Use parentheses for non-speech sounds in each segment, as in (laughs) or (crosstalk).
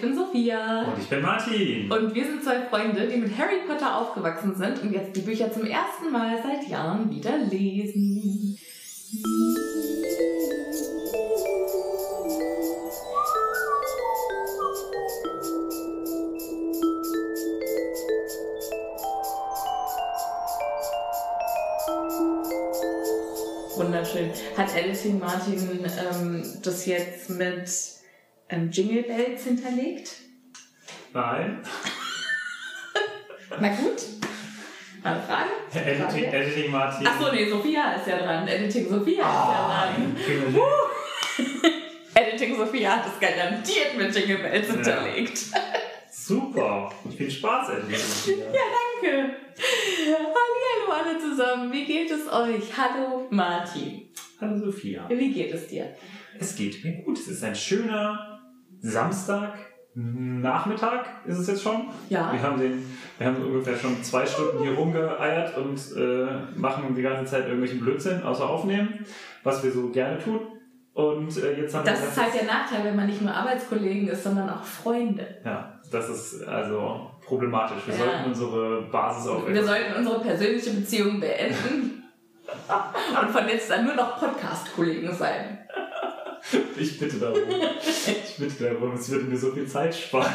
ich bin Sophia. Und ich bin Martin. Und wir sind zwei Freunde, die mit Harry Potter aufgewachsen sind und jetzt die Bücher zum ersten Mal seit Jahren wieder lesen. Wunderschön. Hat Editing Martin ähm, das jetzt mit ähm, Jingle Bells hinterlegt? Nein. (laughs) Na gut. Eine Frage? Editing, Editing Martin. Achso, nee, Sophia ist ja dran. Editing Sophia Ah, ist ja dran. Editing (laughs) Sophia hat es garantiert mit Jingle Bells Ja. hinterlegt. Super. Viel Spaß, Editing. (laughs) Ja, danke. Hallo alle zusammen. Wie geht es euch? Hallo Martin. Hallo Sophia. Wie geht es dir? Es geht mir gut. Es ist ein schöner Samstag. Nachmittag ist es jetzt schon. Ja. Wir haben, den, wir haben ungefähr schon zwei Stunden hier rumgeeiert und äh, machen die ganze Zeit irgendwelchen Blödsinn, außer aufnehmen, was wir so gerne tun. Und äh, jetzt haben Das wir ist halt der Nachteil, wenn man nicht nur Arbeitskollegen ist, sondern auch Freunde. Ja, das ist also problematisch. Wir Ja. sollten unsere Basis auf Wir sollten unsere persönliche Beziehung beenden (laughs) und von jetzt an nur noch Podcast-Kollegen sein. (laughs) Ich bitte darum. Ich bitte darum. Es würde mir so viel Zeit sparen. (laughs)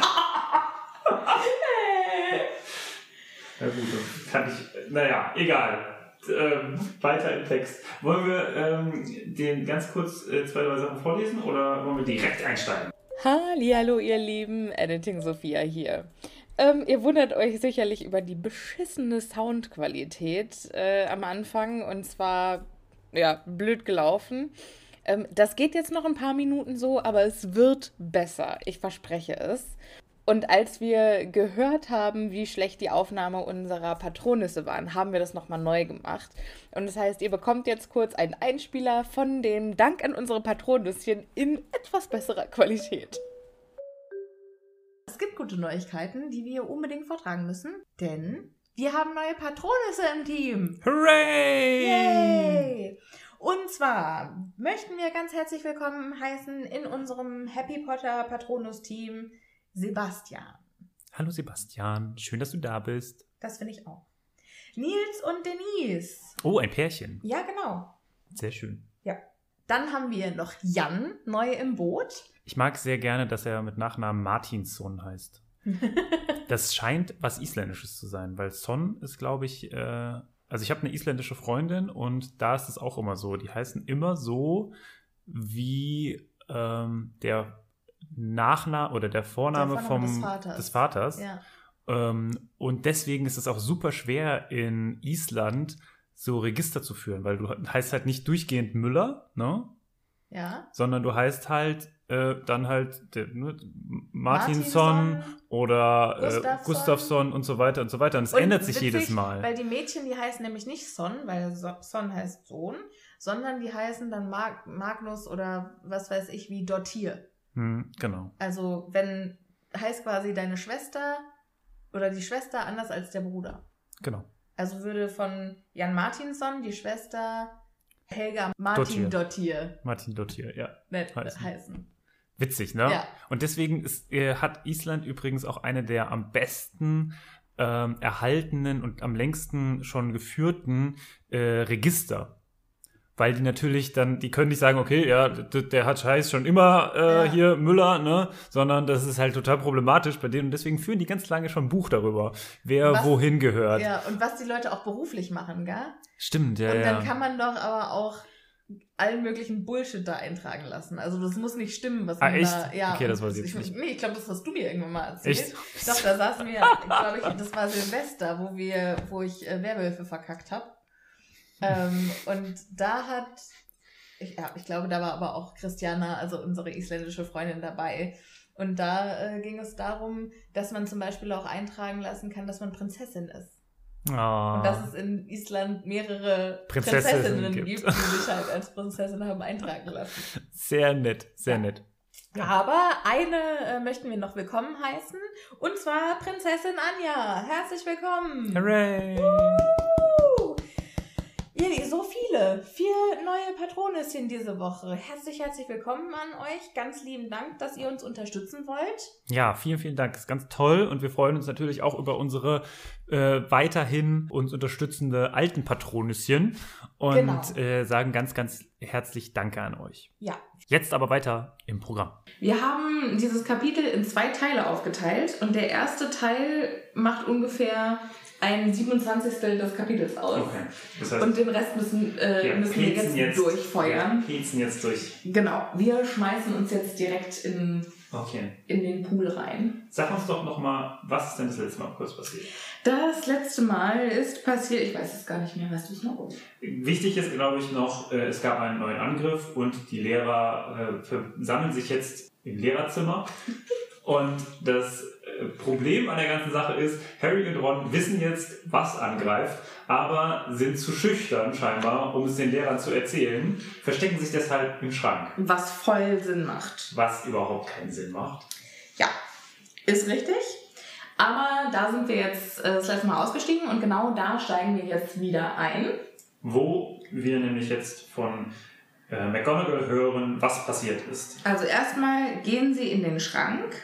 Na gut, dann kann ich. Naja, egal. Ähm, weiter im Text. Wollen wir ähm, den ganz kurz äh, zwei, drei Sachen vorlesen oder wollen wir direkt einsteigen? Hallo ihr Lieben, Editing Sophia hier. Ähm, ihr wundert euch sicherlich über die beschissene Soundqualität äh, am Anfang und zwar, ja, blöd gelaufen. Ähm, das geht jetzt noch ein paar Minuten so, aber es wird besser. Ich verspreche es. Und als wir gehört haben, wie schlecht die Aufnahme unserer Patronisse waren, haben wir das nochmal neu gemacht. Und das heißt, ihr bekommt jetzt kurz einen Einspieler von dem Dank an unsere Patronüschen in etwas besserer Qualität. Es gibt gute Neuigkeiten, die wir unbedingt vortragen müssen, denn wir haben neue Patronisse im Team. Hooray! Yay! Und zwar möchten wir ganz herzlich willkommen heißen in unserem Happy Potter Patronus-Team Sebastian. Hallo Sebastian, schön, dass du da bist. Das finde ich auch. Nils und Denise. Oh, ein Pärchen. Ja, genau. Sehr schön. Ja. Dann haben wir noch Jan neu im Boot. Ich mag sehr gerne, dass er mit Nachnamen Martinsson heißt. (laughs) Das scheint was Isländisches zu sein, weil Son ist, glaube ich, äh, also ich habe eine isländische Freundin und da ist es auch immer so. Die heißen immer so wie ähm, der Nachname oder der Vorname, Der Vorname vom, des Vaters. des Vaters. Ja. Ähm, und deswegen ist es auch super schwer in Island so Register zu führen, weil du heißt halt nicht durchgehend Müller, ne? Ja. sondern du heißt halt äh, dann halt der, ne, Martinsson Martinsson, oder äh, Gustafsson. Gustafsson und so weiter und so weiter. Und es Und ändert sich witzig, jedes Mal. Weil die Mädchen, die heißen nämlich nicht Son, weil So- Son heißt Sohn, sondern die heißen dann Mag Magnus oder was weiß ich wie Dottir. Hm, genau. Also wenn heißt quasi deine Schwester oder die Schwester anders als der Bruder. Genau. Also würde von Jan Martinsson die Schwester Helga Martin Dottir. Martin Dottir, ja. Nett heißen. heißen. Witzig, ne? Ja. Und deswegen ist, äh, hat Island übrigens auch eine der am besten ähm, erhaltenen und am längsten schon geführten äh, Register. Weil die natürlich dann, die können nicht sagen, okay, ja, der hat Scheiß schon immer äh, ja. hier Müller, ne? Sondern das ist halt total problematisch bei denen. Und deswegen führen die ganz lange schon ein Buch darüber, wer was, wohin gehört. Ja, und was die Leute auch beruflich machen, gell? Stimmt, ja. Und dann ja. kann man doch aber auch allen möglichen Bullshit da eintragen lassen. Also das muss nicht stimmen, was ah, man echt? da. Ja, okay, das weiß ich nicht. Nee, ich glaube, das hast du mir irgendwann mal erzählt. Echt? Doch, da saßen wir, (laughs) glaube ich, das war Silvester, wo wir, wo ich äh, Werwölfe verkackt habe. Ähm, und da hat, ich, ja, ich glaube, da war aber auch Christiana, also unsere isländische Freundin, dabei. Und da äh, ging es darum, dass man zum Beispiel auch eintragen lassen kann, dass man Prinzessin ist. Oh. Und dass es in Island mehrere Prinzessinnen, Prinzessinnen gibt. gibt. die sich halt als Prinzessin haben eintragen lassen. Sehr nett, sehr ja. nett. Ja. Aber eine äh, möchten wir noch willkommen heißen. Und zwar Prinzessin Anja. Herzlich willkommen. Hooray! Woo! So viele. Vier neue Patronisschen diese Woche. Herzlich, herzlich willkommen an euch. Ganz lieben Dank, dass ihr uns unterstützen wollt. Ja, vielen, vielen Dank. Das ist ganz toll. Und wir freuen uns natürlich auch über unsere äh, weiterhin uns unterstützende alten Patronisschen. Und genau. äh, sagen ganz, ganz herzlich Danke an euch. Ja. Jetzt aber weiter im Programm. Wir haben dieses Kapitel in zwei Teile aufgeteilt. Und der erste Teil macht ungefähr ein 27. des Kapitels aus. Okay. Das heißt, und den Rest müssen, äh, ja, müssen wir jetzt, jetzt durchfeuern. Wir jetzt durch. Genau. Wir schmeißen uns jetzt direkt in, okay. in den Pool rein. Sag uns doch nochmal, was ist denn das letzte Mal kurz passiert? Das letzte Mal ist passiert, ich weiß es gar nicht mehr, weißt du es noch? Wichtig ist, glaube ich, noch, äh, es gab einen neuen Angriff und die Lehrer äh, sammeln sich jetzt im Lehrerzimmer. (laughs) und das Problem an der ganzen Sache ist, Harry und Ron wissen jetzt, was angreift, aber sind zu schüchtern scheinbar, um es den Lehrern zu erzählen, verstecken sich deshalb im Schrank. Was voll Sinn macht. Was überhaupt keinen Sinn macht. Ja, ist richtig. Aber da sind wir jetzt äh, das letzte Mal ausgestiegen und genau da steigen wir jetzt wieder ein. Wo wir nämlich jetzt von äh, McGonagall hören, was passiert ist. Also erstmal gehen sie in den Schrank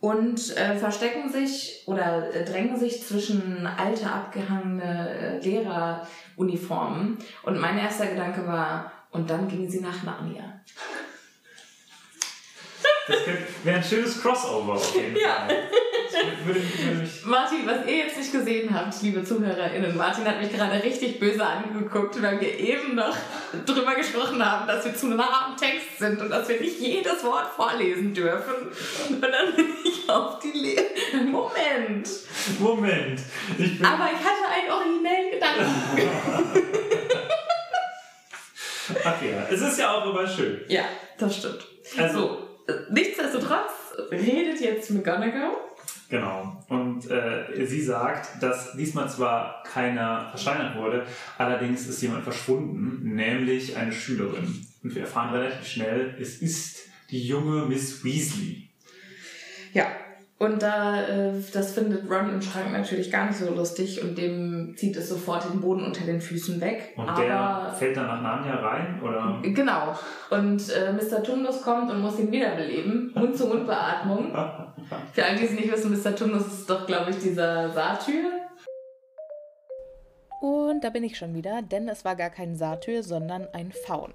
und äh, verstecken sich oder äh, drängen sich zwischen alte, abgehangene äh, Lehreruniformen. Und mein erster Gedanke war, und dann gingen sie nach Narnia. Das wäre ein schönes Crossover auf jeden Fall. Ja. Würde, würde Martin, was ihr jetzt nicht gesehen habt, liebe ZuhörerInnen, Martin hat mich gerade richtig böse angeguckt, weil wir eben noch drüber gesprochen haben, dass wir zu nah am Text sind und dass wir nicht jedes Wort vorlesen dürfen. Und dann bin ich auf die Lehre. Moment! Moment! Ich Aber ich hatte einen originellen Gedanken. (laughs) Ach ja, es ist ja auch immer schön. Ja, das stimmt. Also, nichtsdestotrotz redet jetzt McGonagall Genau. Und äh, sie sagt, dass diesmal zwar keiner versteinert wurde, allerdings ist jemand verschwunden, nämlich eine Schülerin. Und wir erfahren relativ schnell, es ist die junge Miss Weasley. Ja, und da, äh, das findet Ron im Schrank natürlich gar nicht so lustig und dem zieht es sofort den Boden unter den Füßen weg. Und Aber, der fällt dann nach Narnia rein, oder? Genau. Und äh, Mr. Tundus kommt und muss ihn wiederbeleben. Mund-zu-Mund-Beatmung. (laughs) Für alle, die es nicht wissen, Mr. Tundus ist doch, glaube ich, dieser Satyr. Und da bin ich schon wieder, denn es war gar kein Satyr, sondern ein Faun.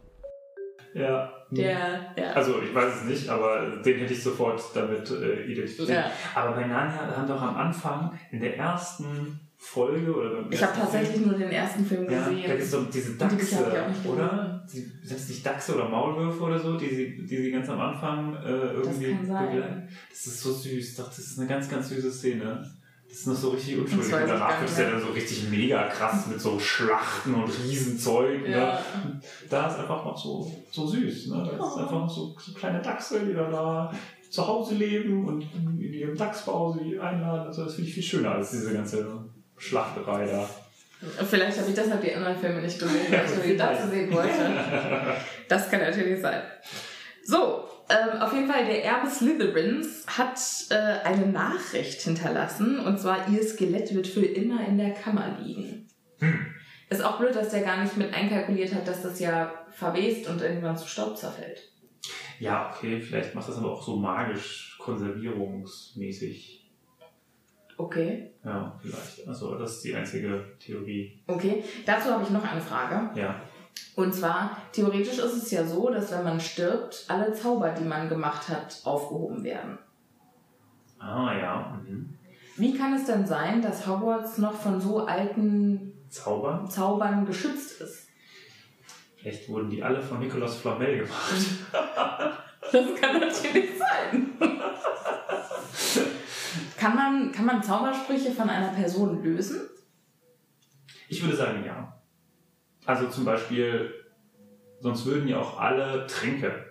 Ja. Der, ja. Also ich weiß es nicht, aber den hätte ich sofort damit äh, identifiziert. Ja. Aber bei Narnia haben doch am Anfang in der ersten Folge oder beim Ich habe tatsächlich Film, nur den ersten Film gesehen. Ja, da gibt es so diese Dachse, die oder? Die, sind es nicht Dachse oder Maulwürfe oder so, die sie, die sie ganz am Anfang äh, irgendwie das begleiten? Das ist so süß. Doch, das ist eine ganz, ganz süße Szene. Das ist noch so richtig unschuldig. Und danach wird es ja dann so richtig mega krass mit so Schlachten und Riesenzeug. Ne? Ja. Ne? Da ist einfach noch so, so süß. Ne? Da ist einfach noch so, so kleine Dachse, die dann da zu Hause leben und in ihrem Dachsbau sie einladen. Also das finde ich viel schöner als diese ganze Schlachterei da. Vielleicht habe ich deshalb die anderen Filme nicht gesehen, weil ich nur die Dachse sehen wollte. (laughs) Das kann natürlich sein. So, ähm, auf jeden Fall, der Erbe Slytherins hat äh, eine Nachricht hinterlassen und zwar, ihr Skelett wird für immer in der Kammer liegen. Hm. Ist auch blöd, dass der gar nicht mit einkalkuliert hat, dass das ja verwest und irgendwann zu Staub zerfällt. Ja, okay, vielleicht macht das aber auch so magisch konservierungsmäßig. Okay. Ja, vielleicht. Also das ist die einzige Theorie. Okay, dazu habe ich noch eine Frage. Ja. Und zwar, theoretisch ist es ja so, dass wenn man stirbt, alle Zauber, die man gemacht hat, aufgehoben werden. Ah ja. Mhm. Wie kann es denn sein, dass Hogwarts noch von so alten Zauber? Zaubern geschützt ist? Vielleicht wurden die alle von Nikolaus Flamel gemacht. (laughs) Das kann natürlich sein. kann, man, kann man Zaubersprüche von einer Person lösen? Ich würde sagen, ja. Also zum Beispiel, sonst würden ja auch alle Tränke,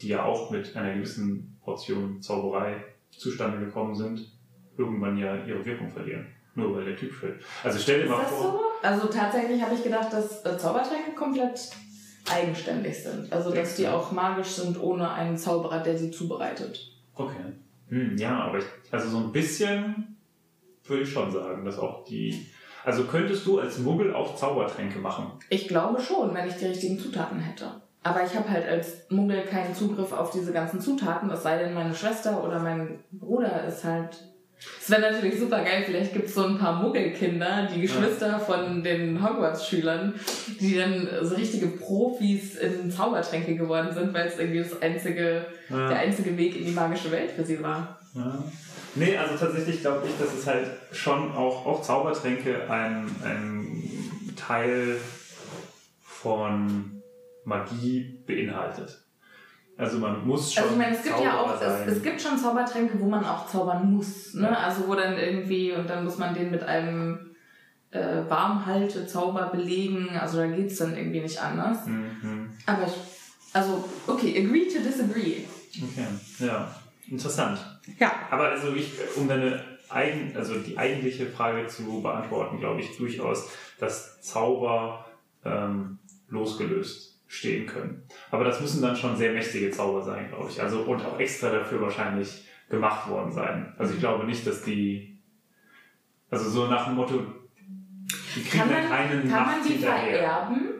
die ja auch mit einer gewissen Portion Zauberei zustande gekommen sind, irgendwann ja ihre Wirkung verlieren. Nur weil der Typ fällt. Also stell dir Ist mal das vor. so? Also tatsächlich habe ich gedacht, dass äh, Zaubertränke komplett eigenständig sind. Also dass die auch magisch sind ohne einen Zauberer, der sie zubereitet. Okay. Hm, ja, aber ich, also so ein bisschen würde ich schon sagen, dass auch die. Also könntest du als Muggel auch Zaubertränke machen? Ich glaube schon, wenn ich die richtigen Zutaten hätte. Aber ich habe halt als Muggel keinen Zugriff auf diese ganzen Zutaten, es sei denn, meine Schwester oder mein Bruder ist halt. Es wäre natürlich super geil, vielleicht gibt es so ein paar Muggelkinder, die Geschwister von den Hogwarts-Schülern, die dann so richtige Profis in Zaubertränke geworden sind, weil es irgendwie das einzige, Ja. der einzige Weg in die magische Welt für sie war. Ja. Nee, also tatsächlich glaube ich, dass es halt schon auch, auch Zaubertränke ein, ein Teil von Magie beinhaltet. Also man muss schon. Also ich meine, es gibt ja Zauberer auch, es, es gibt schon Zaubertränke, wo man auch zaubern muss. Ne? Ja. Also wo dann irgendwie, und dann muss man den mit einem äh, Warmhalte-Zauber belegen. Also da geht's dann irgendwie nicht anders. Mhm. Aber ich, also, okay, agree to disagree. Okay, ja. Interessant. Ja. Aber also ich, um deine eigen, also die eigentliche Frage zu beantworten, glaube ich durchaus, dass Zauber ähm, losgelöst stehen können. Aber das müssen dann schon sehr mächtige Zauber sein, glaube ich. Also und auch extra dafür wahrscheinlich gemacht worden sein. Also ich glaube nicht, dass die, also so nach dem Motto, die kriegen Kann man, keinen kann man Nacht die hinterher. vererben?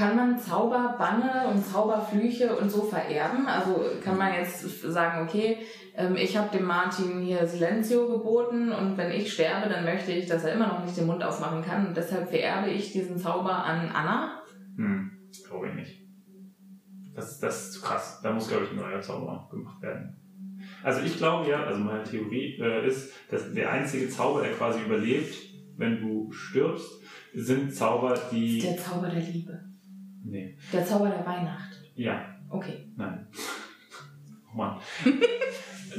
Kann man Zauberbanne und Zauberflüche und so vererben? Also kann man jetzt sagen, okay, ähm, ich habe dem Martin hier Silenzio geboten und wenn ich sterbe, dann möchte ich, dass er immer noch nicht den Mund aufmachen kann und deshalb vererbe ich diesen Zauber an Anna. Hm, glaube ich nicht. Das, das ist zu krass. Da muss, glaube ich, ein neuer Zauber gemacht werden. Also ich glaube ja, also meine Theorie äh, ist, dass der einzige Zauber, der quasi überlebt, wenn du stirbst, sind Zauber, die... Der Zauber der Liebe. Nee. Der Zauber der Weihnacht. Ja, Okay. nein. (laughs) Oh Mann.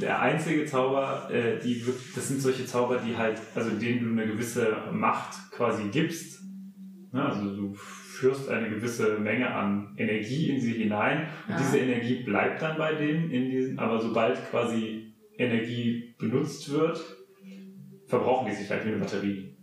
Der einzige Zauber, äh, die das sind solche Zauber, die halt, also denen du eine gewisse Macht quasi gibst. Ne? Also du führst eine gewisse Menge an Energie in sie hinein und Ah. diese Energie bleibt dann bei denen in diesen, aber sobald quasi Energie benutzt wird, verbrauchen die sich halt wie eine Batterie.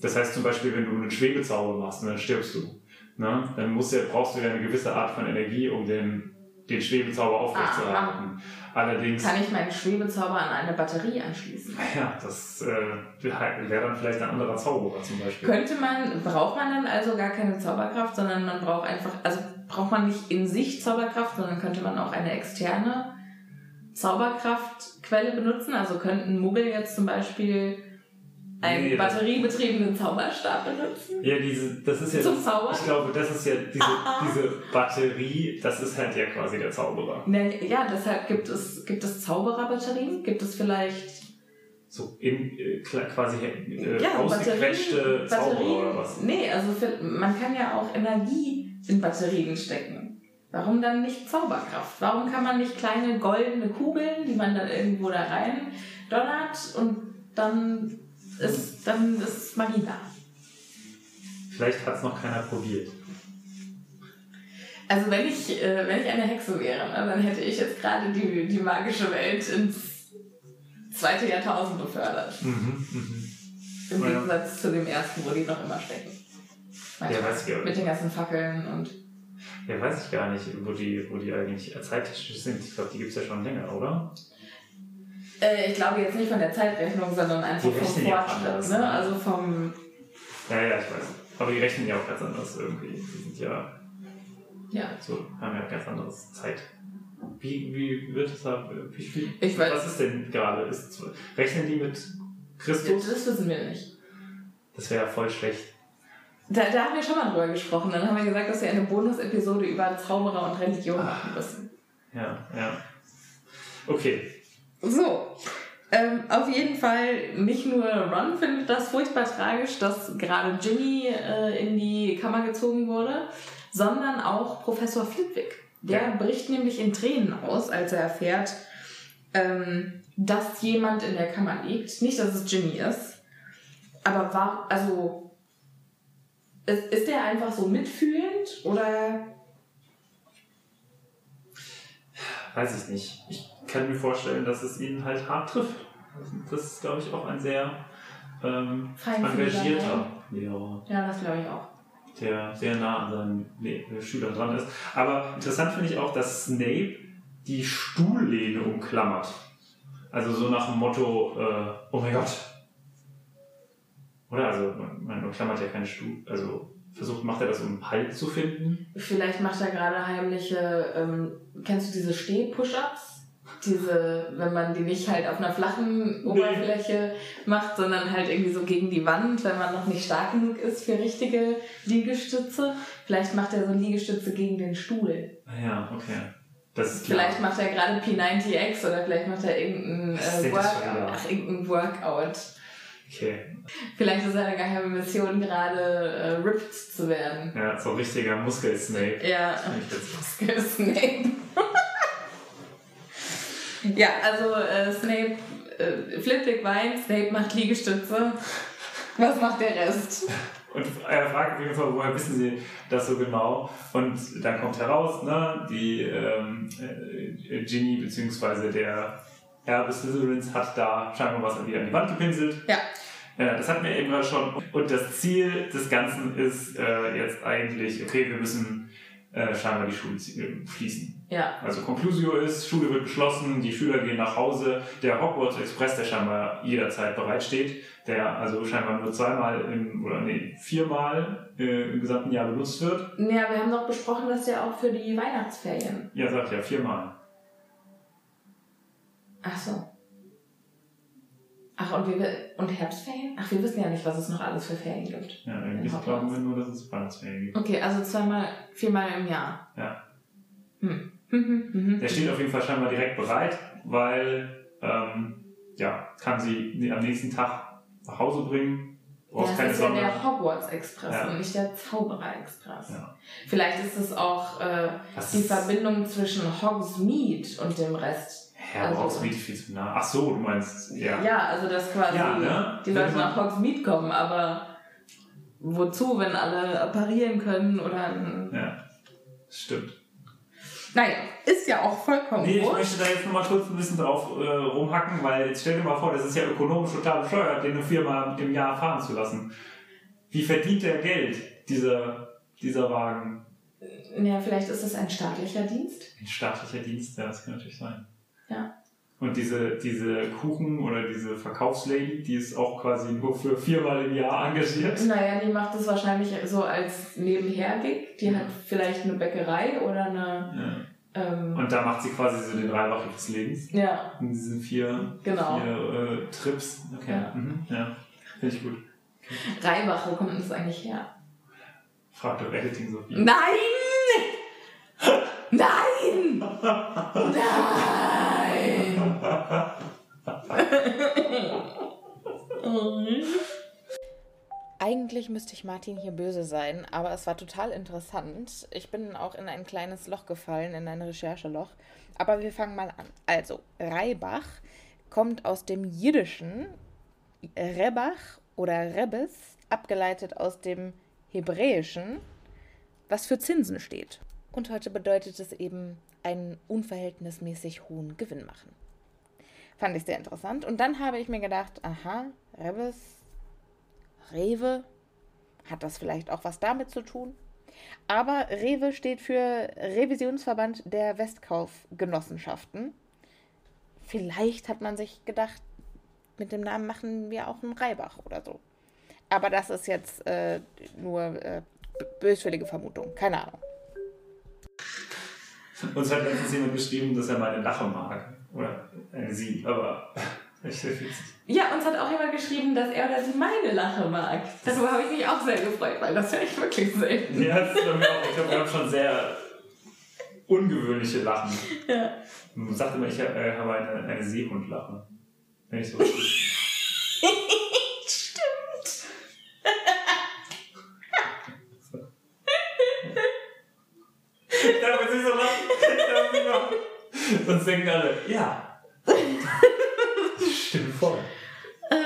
Das heißt zum Beispiel, wenn du einen Schwebezauber machst und dann stirbst du, ne? dann musst du, brauchst du ja eine gewisse Art von Energie, um den, den Schwebezauber aufrechtzuerhalten. Allerdings, Kann ich meinen Schwebezauber an eine Batterie anschließen? ja, das äh, wäre dann vielleicht ein anderer Zauberer zum Beispiel. Könnte man, braucht man dann also gar keine Zauberkraft, sondern man braucht einfach, also braucht man nicht in sich Zauberkraft, sondern könnte man auch eine externe Zauberkraftquelle benutzen? Also könnten Muggel jetzt zum Beispiel einen Nee, batteriebetriebenen Zauberstab benutzen? Ja, diese, das ist ja. Zum Zaubern? Ich glaube, das ist ja diese, Ah. diese Batterie, das ist halt ja quasi der Zauberer. Ne, Ja, deshalb gibt es, gibt es Zaubererbatterien? Gibt es vielleicht So in, äh, quasi äh, ja, ausgequetschte Batterien, Zauberer oder was? Nee, also für, man kann ja auch Energie in Batterien stecken. Warum dann nicht Zauberkraft? Warum kann man nicht kleine goldene Kugeln, die man dann irgendwo da rein donnert und dann ist, dann ist Magie da? Vielleicht hat es noch keiner probiert. Also wenn ich, äh, wenn ich eine Hexe wäre, ne, dann hätte ich jetzt gerade die, die magische Welt ins zweite Jahrtausend befördert. Mhm, mhm. Im Ja. Gegensatz zu dem ersten, wo die noch immer stecken. Ja, weiß ich auch Mit den ganzen Fackeln und Ja, weiß ich gar nicht, wo die, wo die eigentlich zeittechnisch sind. Ich glaube, die gibt es ja schon länger, oder? Äh, ich glaube jetzt nicht von der Zeitrechnung, sondern einfach Die vom ja Fortschritt. ne? ne? Also vom, Ja, ja, ich weiß. Aber die rechnen ja auch ganz anders irgendwie. Die sind ja, Ja. so, haben ja ganz anderes Zeit. Wie, wie wird es da, wie viel, Ich weiß- was ist denn gerade? Ist, rechnen die mit Das Christus? wissen wir nicht. Das wäre ja voll schlecht. Da, da haben wir schon mal drüber gesprochen. Dann haben wir gesagt, dass wir eine Bonus-Episode über Zauberer und Religion machen müssen. Ja, ja. Okay. So. Ähm, auf jeden Fall, nicht nur Ron findet das furchtbar tragisch, dass gerade Ginny äh, in die Kammer gezogen wurde, sondern auch Professor Flitwick. Der Ja. bricht nämlich in Tränen aus, als er erfährt, ähm, dass jemand in der Kammer liegt. Nicht, dass es Ginny ist, aber war, also, ist, ist der einfach so mitfühlend oder Weiß ich nicht. Ich kann mir vorstellen, dass es ihn halt hart trifft. Das ist, glaube ich, auch ein sehr ähm, engagierter Lehrer, Ja, das glaube ich auch. der sehr nah an seinen Le Schülern dran ist. Aber interessant finde ich auch, dass Snape die Stuhllehne umklammert. Also so nach dem Motto, äh, oh mein Gott. Oder? Also man, man umklammert ja keine Stuhl. Also versucht, macht er das, um Halt zu finden? Vielleicht macht er gerade heimliche, ähm, kennst du diese Steh-Push-Ups? Diese, wenn man die nicht halt auf einer flachen Oberfläche macht, sondern halt irgendwie so gegen die Wand, wenn man noch nicht stark genug ist für richtige Liegestütze. Vielleicht macht er so Liegestütze gegen den Stuhl. Ah ja, okay. Das ist klar. Vielleicht macht er gerade P90X oder vielleicht macht er irgendein, äh, Workout, ach, irgendein Workout. Okay. Vielleicht ist seine geheime Mission gerade äh, ripped zu werden. Ja, so ein richtiger Muskel-Snape. Ja, Snape. (laughs) ja, also äh, Snape, äh, Flitwick weint, Snape macht Liegestütze. Was macht der Rest? Und er fragt auf jeden Fall, woher wissen Sie das so genau? Und dann kommt heraus, ne, die ähm, äh, Ginny bzw. der Erbe Slytherins hat da scheinbar was wieder an die Wand gepinselt. Ja. Äh, das hatten wir eben gerade schon. Und das Ziel des Ganzen ist äh, jetzt eigentlich, okay, wir müssen äh, scheinbar die Schule äh, schließen. Ja, Also Conclusio ist, Schule wird geschlossen, die Schüler gehen nach Hause. Der Hogwarts Express, der scheinbar jederzeit bereitsteht, der also scheinbar nur zweimal im, oder nee, viermal äh, im gesamten Jahr benutzt wird. ja, wir haben doch besprochen, dass der auch für die Weihnachtsferien. Ja, sagt ja, viermal. Ach so. Ach, und, wir, und Herbstferien? Ach, wir wissen ja nicht, was es noch alles für Ferien gibt. Ja, eigentlich glauben wir nur, dass es Weihnachtsferien gibt. Okay, also zweimal, viermal im Jahr. Ja. Hm. Mhm, mhm. Der steht auf jeden Fall scheinbar direkt bereit, weil, ähm, ja, kann sie am nächsten Tag nach Hause bringen. Ja, Brauchst das keine ist ja Sonne. der Hogwarts Express Ja. und nicht der Zauberer Express. Ja. Vielleicht ist es auch äh, die ist- Verbindung zwischen Hogsmeade und dem Rest. Herr Also- Hogsmeade viel zu nah. Ach so, du meinst, ja. Ja, also dass quasi Ja, ne? die Leute nach Hogsmeade kommen, aber wozu, wenn alle apparieren können oder. Ja, stimmt. Naja, ist ja auch vollkommen Nee, ich wurscht. möchte da jetzt noch mal kurz ein bisschen drauf äh, rumhacken, weil jetzt stell dir mal vor, das ist ja ökonomisch total bescheuert, den nur viermal im Jahr fahren zu lassen. Wie verdient der Geld, dieser, dieser Wagen? Ja, vielleicht ist es ein staatlicher Dienst. Ein staatlicher Dienst, ja, das kann natürlich sein. Ja. Und diese, diese Kuchen- oder diese Verkaufslady, die ist auch quasi nur für viermal im Jahr engagiert. Naja, die macht es wahrscheinlich so als Nebenher-Gig. Die hat vielleicht eine Bäckerei oder eine... Ja. Ähm, Und da macht sie quasi so den Reibach ihres Lebens. ja, In diesen vier, Genau. vier äh, Trips. Okay. Ja. Mhm. ja. Finde ich gut. Reibach, wo kommt denn das eigentlich her? Frag doch Editing Sophie. Nein! Nein! (laughs) Nein! Eigentlich müsste ich Martin hier böse sein, aber es war total interessant. Ich bin auch in ein kleines Loch gefallen, in ein Rechercheloch. Aber wir fangen mal an. Also, Reibach kommt aus dem Jiddischen Rebach oder Rebes, abgeleitet aus dem Hebräischen, was für Zinsen steht. Und heute bedeutet es eben einen unverhältnismäßig hohen Gewinn machen. Fand ich sehr interessant. Und dann habe ich mir gedacht, aha, Rebes, Rewe, hat das vielleicht auch was damit zu tun? Aber Rewe steht für Revisionsverband der Westkaufgenossenschaften. Vielleicht hat man sich gedacht, mit dem Namen machen wir auch einen Reibach oder so. Aber das ist jetzt äh, nur äh, böswillige Vermutung. Keine Ahnung. Uns hat letztens jemand geschrieben, dass er meine Lache mag. Oder eine sie, aber echt sehr witzig. Ja, uns hat auch jemand geschrieben, dass er oder sie meine Lache mag. Darüber habe ich mich auch sehr gefreut, weil das höre ich wirklich selten. Ja, das ist bei mir auch. Ich glaube, wir haben schon sehr ungewöhnliche Lachen. Ja. Man sagt immer, ich äh, habe eine, eine Seehundlache. Wenn ich so Sonst denken alle, ja. (laughs) Stimmt voll. Äh,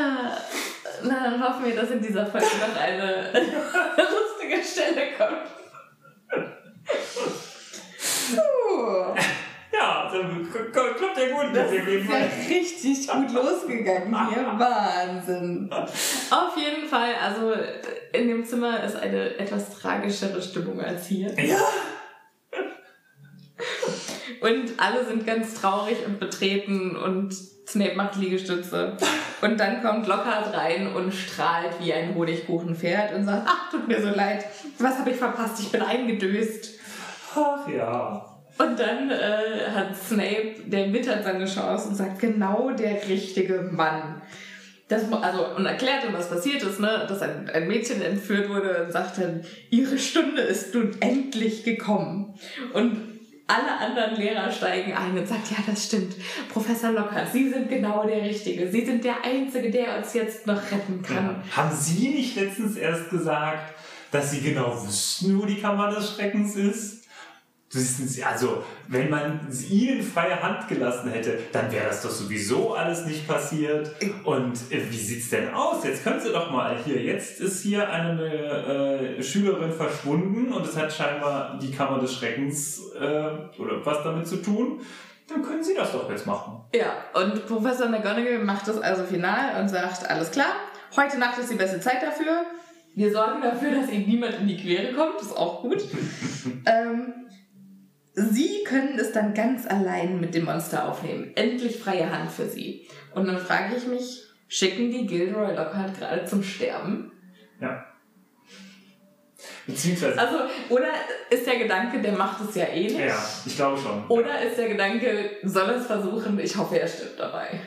na, dann hoffen wir, dass in dieser Folge noch eine (laughs) lustige Stelle kommt. Ja, dann klappt ja gut. Das ist ja richtig gut losgegangen hier. (laughs) Wahnsinn. Auf jeden Fall, also in dem Zimmer ist eine etwas tragischere Stimmung als hier. Ja. Und alle sind ganz traurig und betreten und Snape macht Liegestütze. Und dann kommt Lockhart rein und strahlt wie ein Honigkuchenpferd und sagt, ach, tut mir so leid, was habe ich verpasst, ich bin eingedöst. Ach ja. Und dann äh, hat Snape, der wittert seine Chance und sagt, genau der richtige Mann. Das, also, und erklärt ihm, was passiert ist, ne? dass ein, ein Mädchen entführt wurde und sagt dann, ihre Stunde ist nun endlich gekommen. Und alle anderen Lehrer steigen ein und sagen, ja, das stimmt. Professor Lockhart, Sie sind genau der Richtige. Sie sind der Einzige, der uns jetzt noch retten kann. Ja. Haben Sie nicht letztens erst gesagt, dass Sie genau wüssten, wo die Kammer des Schreckens ist? Also, wenn man ihnen freie Hand gelassen hätte, dann wäre das doch sowieso alles nicht passiert. Und äh, wie sieht's denn aus? Jetzt können Sie doch mal hier. Jetzt ist hier eine äh, Schülerin verschwunden und es hat scheinbar die Kammer des Schreckens äh, oder was damit zu tun. Dann können Sie das doch jetzt machen. Ja, und Professor McGonagall macht das also final und sagt: Alles klar, heute Nacht ist die beste Zeit dafür. Wir sorgen dafür, dass Ihnen niemand in die Quere kommt. Das ist auch gut. (laughs) ähm, Sie können es dann ganz allein mit dem Monster aufnehmen. Endlich freie Hand für Sie. Und dann frage ich mich, schicken die Gilderoy Lockhart gerade zum Sterben? Ja. Beziehungsweise. Also, oder ist der Gedanke, der macht es ja eh nicht? Ja, ich glaube schon. Oder ist der Gedanke, soll es versuchen, ich hoffe, er stirbt dabei?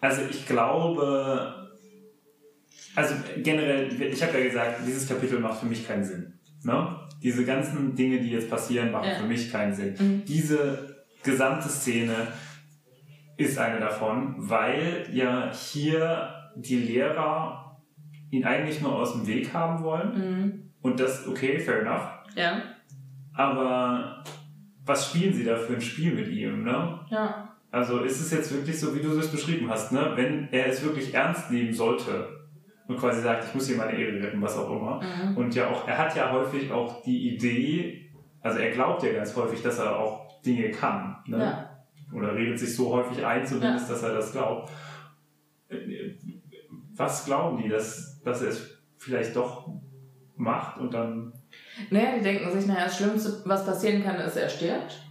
Also, ich glaube. Also, generell, ich habe ja gesagt, dieses Kapitel macht für mich keinen Sinn. Ne? Diese ganzen Dinge, die jetzt passieren, machen ja. für mich keinen Sinn. Mhm. Diese gesamte Szene ist eine davon, weil ja hier die Lehrer ihn eigentlich nur aus dem Weg haben wollen. Mhm. Und das, okay, fair enough. Ja. Aber was spielen sie da für ein Spiel mit ihm, ne? Ja. Also ist es jetzt wirklich so, wie du es beschrieben hast, ne? Wenn er es wirklich ernst nehmen sollte, und quasi sagt, ich muss hier meine Ehre retten, was auch immer. Mhm. Und ja auch, er hat ja häufig auch die Idee, also er glaubt ja ganz häufig, dass er auch Dinge kann. Ne? Ja. Oder redet sich so häufig ein, zumindest, ja. dass er das glaubt. Was glauben die, dass, dass er es vielleicht doch macht und dann. Naja, die denken sich, naja, das Schlimmste, was passieren kann, ist, er stirbt.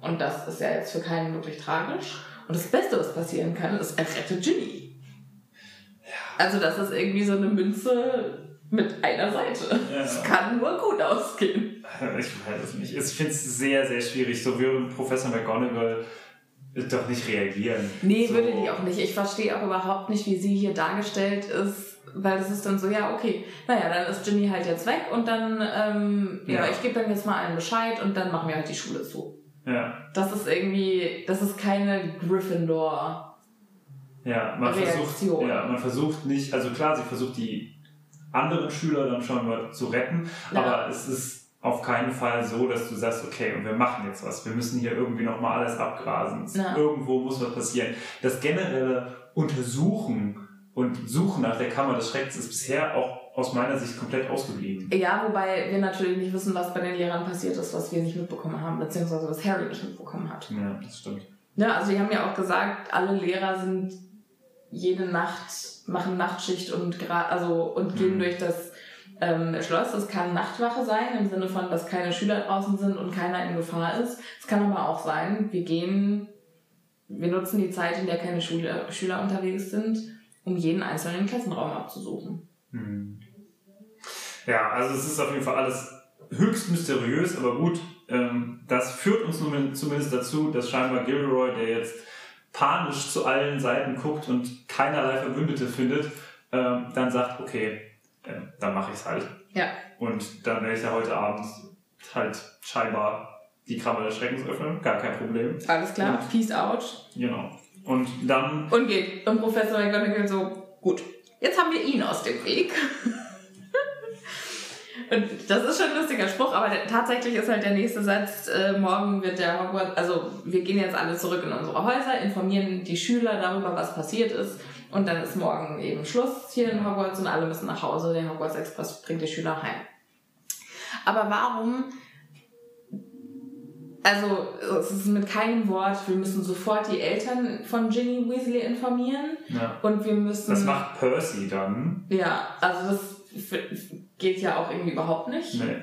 Und das ist ja jetzt für keinen wirklich tragisch. Und das Beste, was passieren kann, ist, er rettet Ginny. Also das ist irgendwie so eine Münze mit einer Seite. Es ja. kann nur gut ausgehen. (laughs) Ich weiß es nicht. Ich finde es sehr, sehr schwierig. So würde Professor McGonagall doch nicht reagieren. Nee, so. würde die auch nicht. Ich verstehe auch überhaupt nicht, wie sie hier dargestellt ist, weil es ist dann so, ja, okay, naja, dann ist Ginny halt jetzt weg und dann, ähm, ja. ja, ich gebe dann jetzt mal einen Bescheid und dann machen wir halt die Schule zu. Ja. Das ist irgendwie, das ist keine Gryffindor ja, man versucht, ja, man versucht nicht, also klar, sie versucht die anderen Schüler dann schon mal zu retten, ja. aber es ist auf keinen Fall so, dass du sagst, okay, und wir machen jetzt was. Wir müssen hier irgendwie nochmal alles abgrasen. Ja. Irgendwo muss was passieren. Das generelle Untersuchen und Suchen nach der Kammer des Schreckens ist bisher auch aus meiner Sicht komplett ausgeblieben. Ja, wobei wir natürlich nicht wissen, was bei den Lehrern passiert ist, was wir nicht mitbekommen haben, beziehungsweise was Harry nicht mitbekommen hat. Ja, das stimmt. Ja, also die haben ja auch gesagt, alle Lehrer sind jede Nacht, machen Nachtschicht und, also, und gehen mhm. durch das ähm, Schloss. Es kann Nachtwache sein, im Sinne von, dass keine Schüler draußen sind und keiner in Gefahr ist. Es kann aber auch sein, wir gehen, wir nutzen die Zeit, in der keine Schüler, Schüler unterwegs sind, um jeden einzelnen Klassenraum abzusuchen. Hm. Ja, also es ist auf jeden Fall alles höchst mysteriös, aber gut, ähm, das führt uns nun zumindest dazu, dass scheinbar Gilderoy, der jetzt panisch zu allen Seiten guckt und keinerlei Verbündete findet, ähm, dann sagt, okay, äh, dann mache ich es halt. Ja. Und dann werde ich ja heute Abend halt scheinbar die Kammer des Schreckens öffnen, gar kein Problem. Alles klar, Und- peace out. Genau. Und dann, Und geht. Und Professor McGonagall so, gut, jetzt haben wir ihn aus dem Weg. Und das ist schon ein lustiger Spruch, aber tatsächlich ist halt der nächste Satz, äh, morgen wird der Hogwarts, also wir gehen jetzt alle zurück in unsere Häuser, informieren die Schüler darüber, was passiert ist und dann ist morgen eben Schluss hier in Hogwarts und alle müssen nach Hause, der Hogwarts Express bringt die Schüler heim. Aber warum, also es ist mit keinem Wort, wir müssen sofort die Eltern von Ginny Weasley informieren ja, und wir müssen... das macht Percy dann. Ja, also das geht ja auch irgendwie überhaupt nicht. Nee.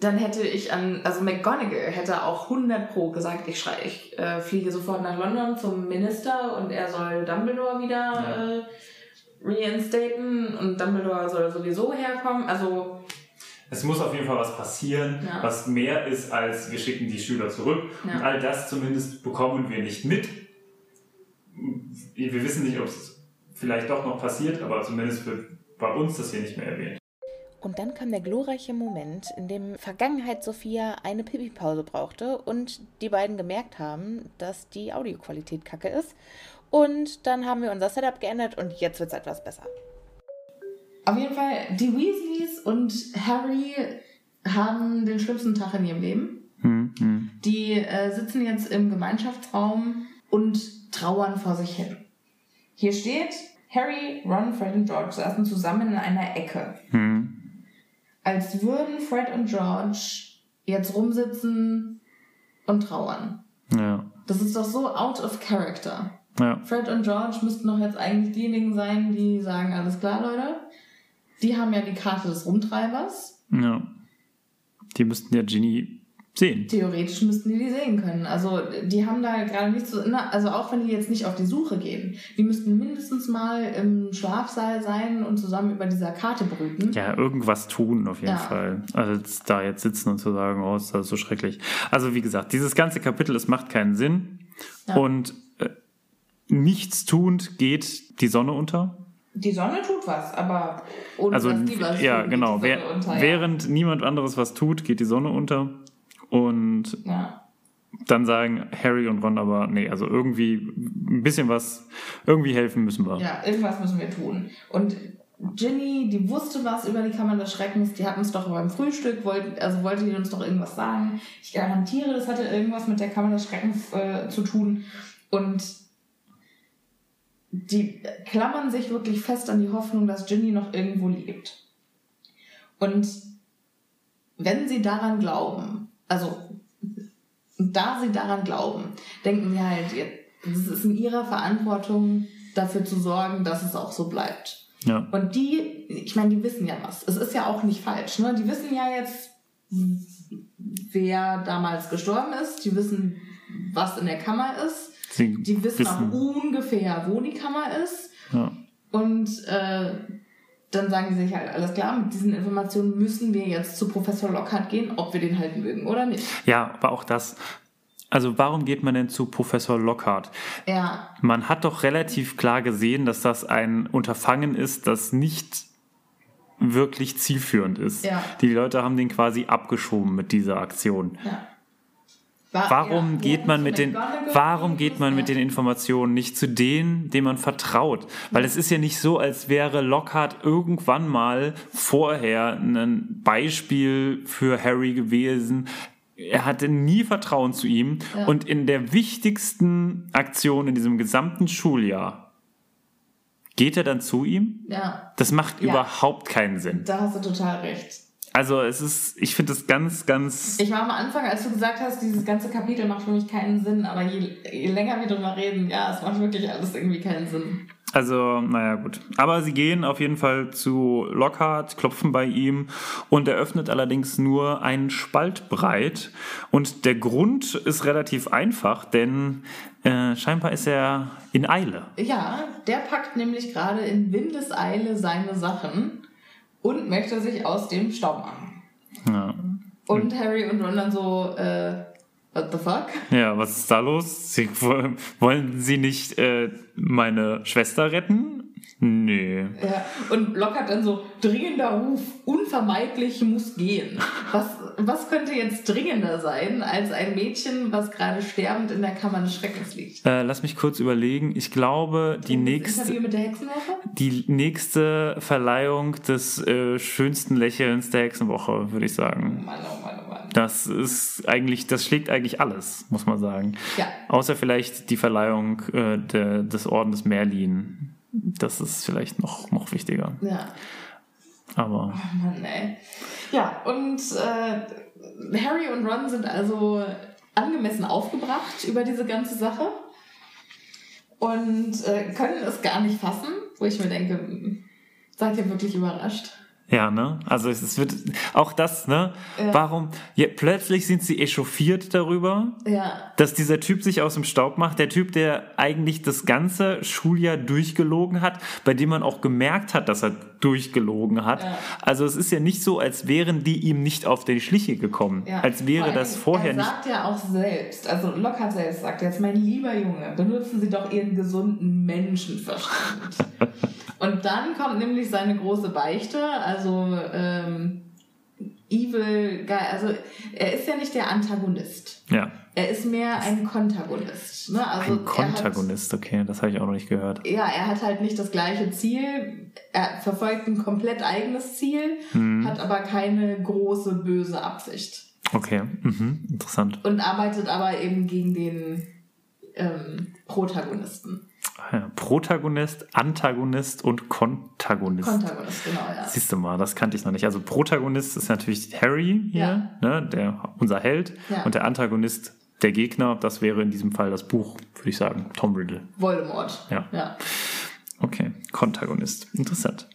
Dann hätte ich an, also McGonagall hätte auch 100 pro gesagt, ich, schrei, ich äh, fliege sofort nach London zum Minister und er soll Dumbledore wieder Ja. äh, reinstaten und Dumbledore soll sowieso herkommen. Also, Es muss auf jeden Fall was passieren, Ja. was mehr ist als wir schicken die Schüler zurück. Ja. Und all das zumindest bekommen wir nicht mit. Wir wissen nicht, ob es vielleicht doch noch passiert, aber zumindest wird bei uns das hier nicht mehr erwähnt. Und dann kam der glorreiche Moment, in dem Vergangenheit Sophia eine Pipi-Pause brauchte und die beiden gemerkt haben, dass die Audioqualität kacke ist. Und dann haben wir unser Setup geändert und jetzt wird es etwas besser. auf jeden Fall, die Weasleys und Harry haben den schlimmsten Tag in ihrem Leben. Hm, Die äh, sitzen jetzt im Gemeinschaftsraum und trauern vor sich hin. Hier steht, Harry, Ron, Fred und George saßen zusammen in einer Ecke. hm, Als würden Fred und George jetzt rumsitzen und trauern. Ja, Das ist doch so out of character. ja. Fred und George müssten doch jetzt eigentlich diejenigen sein, die sagen, alles klar, Leute. Die haben ja die Karte des Rumtreibers. ja. Die müssten ja Ginny sehen. Theoretisch müssten die die sehen können. Also die haben da gerade nicht so, na, also auch wenn die jetzt nicht auf die Suche gehen, die müssten mindestens mal im Schlafsaal sein und zusammen über dieser Karte brüten. Ja, irgendwas tun auf jeden Ja. Fall. Als da jetzt sitzen und zu sagen, oh, ist das so schrecklich. Also wie gesagt, dieses ganze Kapitel, es macht keinen Sinn. Ja. Und äh, nichts tuend geht die Sonne unter. Die Sonne tut was, aber ohne Also dass die was ja, tun, genau. unter, ja. Während niemand anderes was tut, geht die Sonne unter. Und Ja. dann sagen Harry und Ron aber, nee, also irgendwie ein bisschen was, irgendwie helfen müssen wir. ja, irgendwas müssen wir tun. Und Ginny, die wusste was über die Kammer des Schreckens, die hat uns doch beim Frühstück, wollte, also wollte die uns doch irgendwas sagen. Ich garantiere, das hatte irgendwas mit der Kammer des Schreckens äh, zu tun. Und die klammern sich wirklich fest an die Hoffnung, dass Ginny noch irgendwo lebt. Und wenn sie daran glauben, also da sie daran glauben, denken sie halt, es ist in ihrer Verantwortung, dafür zu sorgen, dass es auch so bleibt. Ja. Und die, ich meine, die wissen ja was. Es ist ja auch nicht falsch. Ne? Die wissen ja jetzt, wer damals gestorben ist. Die wissen, was in der Kammer ist. Sie Die wissen, auch ungefähr, wo die Kammer ist. ja. Und äh, dann sagen sie sich halt, alles klar, mit diesen Informationen müssen wir jetzt zu Professor Lockhart gehen, ob wir den halten mögen oder nicht. ja, aber auch das. Also warum geht man denn zu Professor Lockhart? Ja, Man hat doch relativ klar gesehen, dass das ein Unterfangen ist, das nicht wirklich zielführend ist. Ja. Die Leute haben den quasi abgeschoben mit dieser Aktion. ja. Wa- Warum ja, geht man mit den Warum geht man mit den Informationen nicht zu denen, denen man vertraut? Weil es ist ja nicht so, als wäre Lockhart irgendwann mal vorher ein Beispiel für Harry gewesen. Er hatte nie Vertrauen zu ihm Ja. und in der wichtigsten Aktion in diesem gesamten Schuljahr geht er dann zu ihm? Ja, Das macht Ja. überhaupt keinen Sinn. da hast du total recht. Also es ist, ich finde das ganz, ganz Ich war am Anfang, als du gesagt hast, dieses ganze Kapitel macht für mich keinen Sinn, aber je, je länger wir drüber reden, ja, es macht wirklich alles irgendwie keinen Sinn. Also, naja, gut. Aber sie gehen auf jeden Fall zu Lockhart, klopfen bei ihm und er öffnet allerdings nur einen Spalt breit. Und der Grund ist relativ einfach, denn äh, scheinbar ist er in Eile. Ja, der packt nämlich gerade in Windeseile seine Sachen und möchte sich aus dem Staub machen. Ja. Und Harry und Ron dann so, äh, what the fuck? Ja, was ist da los? Sie, wollen Sie nicht äh, meine Schwester retten? Nee. Ja, und Lockhart dann so, dringender Ruf, unvermeidlich muss gehen. Was, was könnte jetzt dringender sein, als ein Mädchen, was gerade sterbend in der Kammer des Schreckens liegt? Äh, lass mich kurz überlegen. Ich glaube, die nächste, die nächste Verleihung des äh, schönsten Lächelns der Hexenwoche, würde ich sagen. Oh Mann, oh Mann, oh Mann. Das ist eigentlich, das schlägt eigentlich alles, muss man sagen. Ja. Außer vielleicht die Verleihung äh, der, des Ordens Merlin. Das ist vielleicht noch, noch wichtiger. Ja. Aber. Oh Mann, ey. Ja, und äh, Harry und Ron sind also angemessen aufgebracht über diese ganze Sache und äh, können es gar nicht fassen, wo ich mir denke, hm, seid ihr wirklich überrascht? Ja, ne? Also es, es wird auch das, ne? Ja. Warum? Ja, plötzlich sind sie echauffiert darüber, Ja, dass dieser Typ sich aus dem Staub macht. Der Typ, der eigentlich das ganze Schuljahr durchgelogen hat, bei dem man auch gemerkt hat, dass er durchgelogen hat. Ja. Also es ist ja nicht so, als wären die ihm nicht auf die Schliche gekommen. ja. Als wäre Vor das allem, vorher er nicht. sagt ja auch selbst, also Lockhart selbst sagt jetzt, mein lieber Junge, benutzen Sie doch Ihren gesunden Menschenverstand. (laughs) und dann kommt nämlich seine große Beichte, also ähm, Evil Guy, also er ist ja nicht der Antagonist. Ja. Er ist mehr ein Kontagonist. Ne? Also Ein Kontagonist, okay, das habe ich auch noch nicht gehört. Hat, ja, er hat halt nicht das gleiche Ziel. Er verfolgt ein komplett eigenes Ziel, Mhm. hat aber keine große böse Absicht. Okay, mhm. interessant. Und arbeitet aber eben gegen den ähm, Protagonisten. Ja, Protagonist, Antagonist und Kontagonist. Kontagonist, genau, ja. Siehst du mal, das kannte ich noch nicht. Also Protagonist ist natürlich Harry hier, ne, der, unser Held. Ja. Und der Antagonist, der Gegner, das wäre in diesem Fall das Buch, würde ich sagen, Tom Riddle. Voldemort. Ja. Ja, Okay, Kontagonist. Interessant.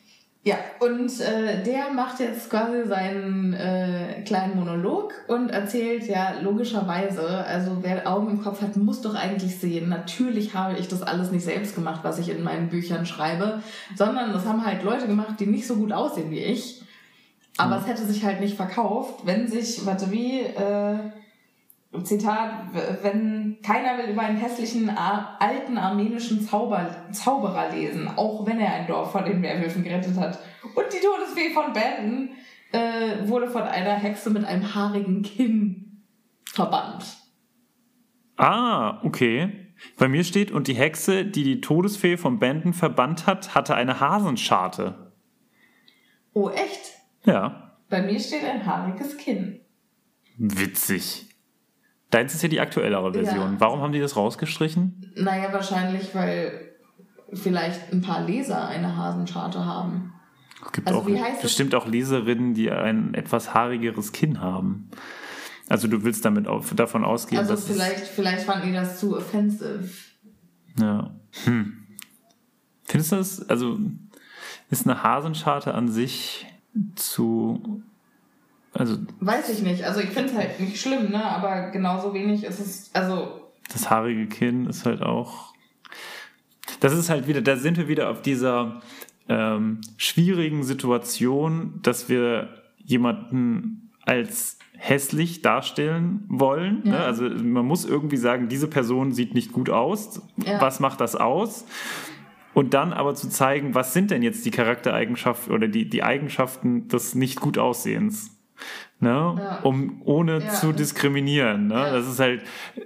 Ja. und äh, der macht jetzt quasi seinen äh, kleinen Monolog und erzählt ja logischerweise, also wer Augen im Kopf hat, muss doch eigentlich sehen, natürlich habe ich das alles nicht selbst gemacht, was ich in meinen Büchern schreibe, sondern das haben halt Leute gemacht, die nicht so gut aussehen wie ich. Aber es hätte sich halt nicht verkauft, wenn sich, warte wie, äh, Zitat, wenn keiner will über einen hässlichen alten armenischen Zauber, Zauberer lesen, auch wenn er ein Dorf vor den Werwölfen gerettet hat. Und die Todesfee von Bandon äh, wurde von einer Hexe mit einem haarigen Kinn verbannt. Ah, okay. Bei mir steht, und die Hexe, die die Todesfee vom Banden verbannt hat, hatte eine Hasenscharte. Oh, echt? Ja, Bei mir steht ein haariges Kinn. witzig. Deins ist ja die aktuellere Version. Ja. Warum haben die das rausgestrichen? Naja, wahrscheinlich, weil vielleicht ein paar Leser eine Hasenscharte haben. Es gibt Also auch wie heißt es? bestimmt auch Leserinnen, die ein etwas haarigeres Kinn haben. Also du willst damit auf, davon ausgehen, Also dass vielleicht, vielleicht fanden die das zu offensive. ja. Hm. Findest du das? Also ist eine Hasenscharte an sich zu also Weiß ich nicht. Also ich finde es halt nicht schlimm, ne? Aber genauso wenig ist es. Also, das haarige Kinn ist halt auch. Das ist halt wieder, da sind wir wieder auf dieser ähm, schwierigen Situation, dass wir jemanden als hässlich darstellen wollen. Ne? Ja. Also man muss irgendwie sagen, diese Person sieht nicht gut aus. Ja. Was macht das aus? Und dann aber zu zeigen, was sind denn jetzt die Charaktereigenschaften oder die, die Eigenschaften des nicht gut Aussehens? Ne? Ja. Um ohne Ja. zu diskriminieren. Ne? Ja. Das ist halt,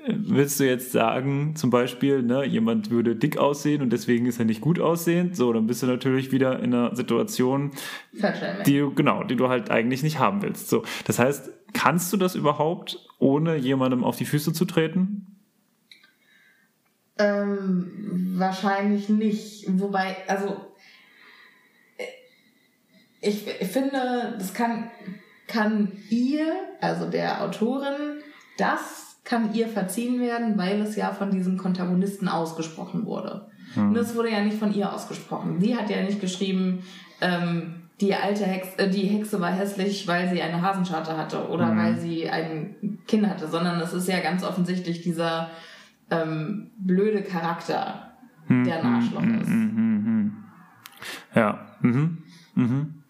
willst du jetzt sagen, zum Beispiel, ne, jemand würde dick aussehen und deswegen ist er nicht gut aussehend, so, dann bist du natürlich wieder in einer Situation, die du, genau, die du halt eigentlich nicht haben willst. So, das heißt, kannst du das überhaupt, ohne jemandem auf die Füße zu treten? Ähm, wahrscheinlich nicht. Wobei, also äh, ich, ich finde, das kann, kann ihr, also der Autorin, das kann ihr verziehen werden, weil es ja von diesem Kontagonisten ausgesprochen wurde. Und das wurde ja nicht von ihr ausgesprochen. Sie hat ja nicht geschrieben, ähm, die alte Hexe, äh, die Hexe war hässlich, weil sie eine Hasenscharte hatte oder Mhm. weil sie ein Kind hatte, sondern es ist ja ganz offensichtlich dieser ähm, blöde Charakter, der ein Arschloch ist. Mhm, mhm. Ja. Mhm. Mhm.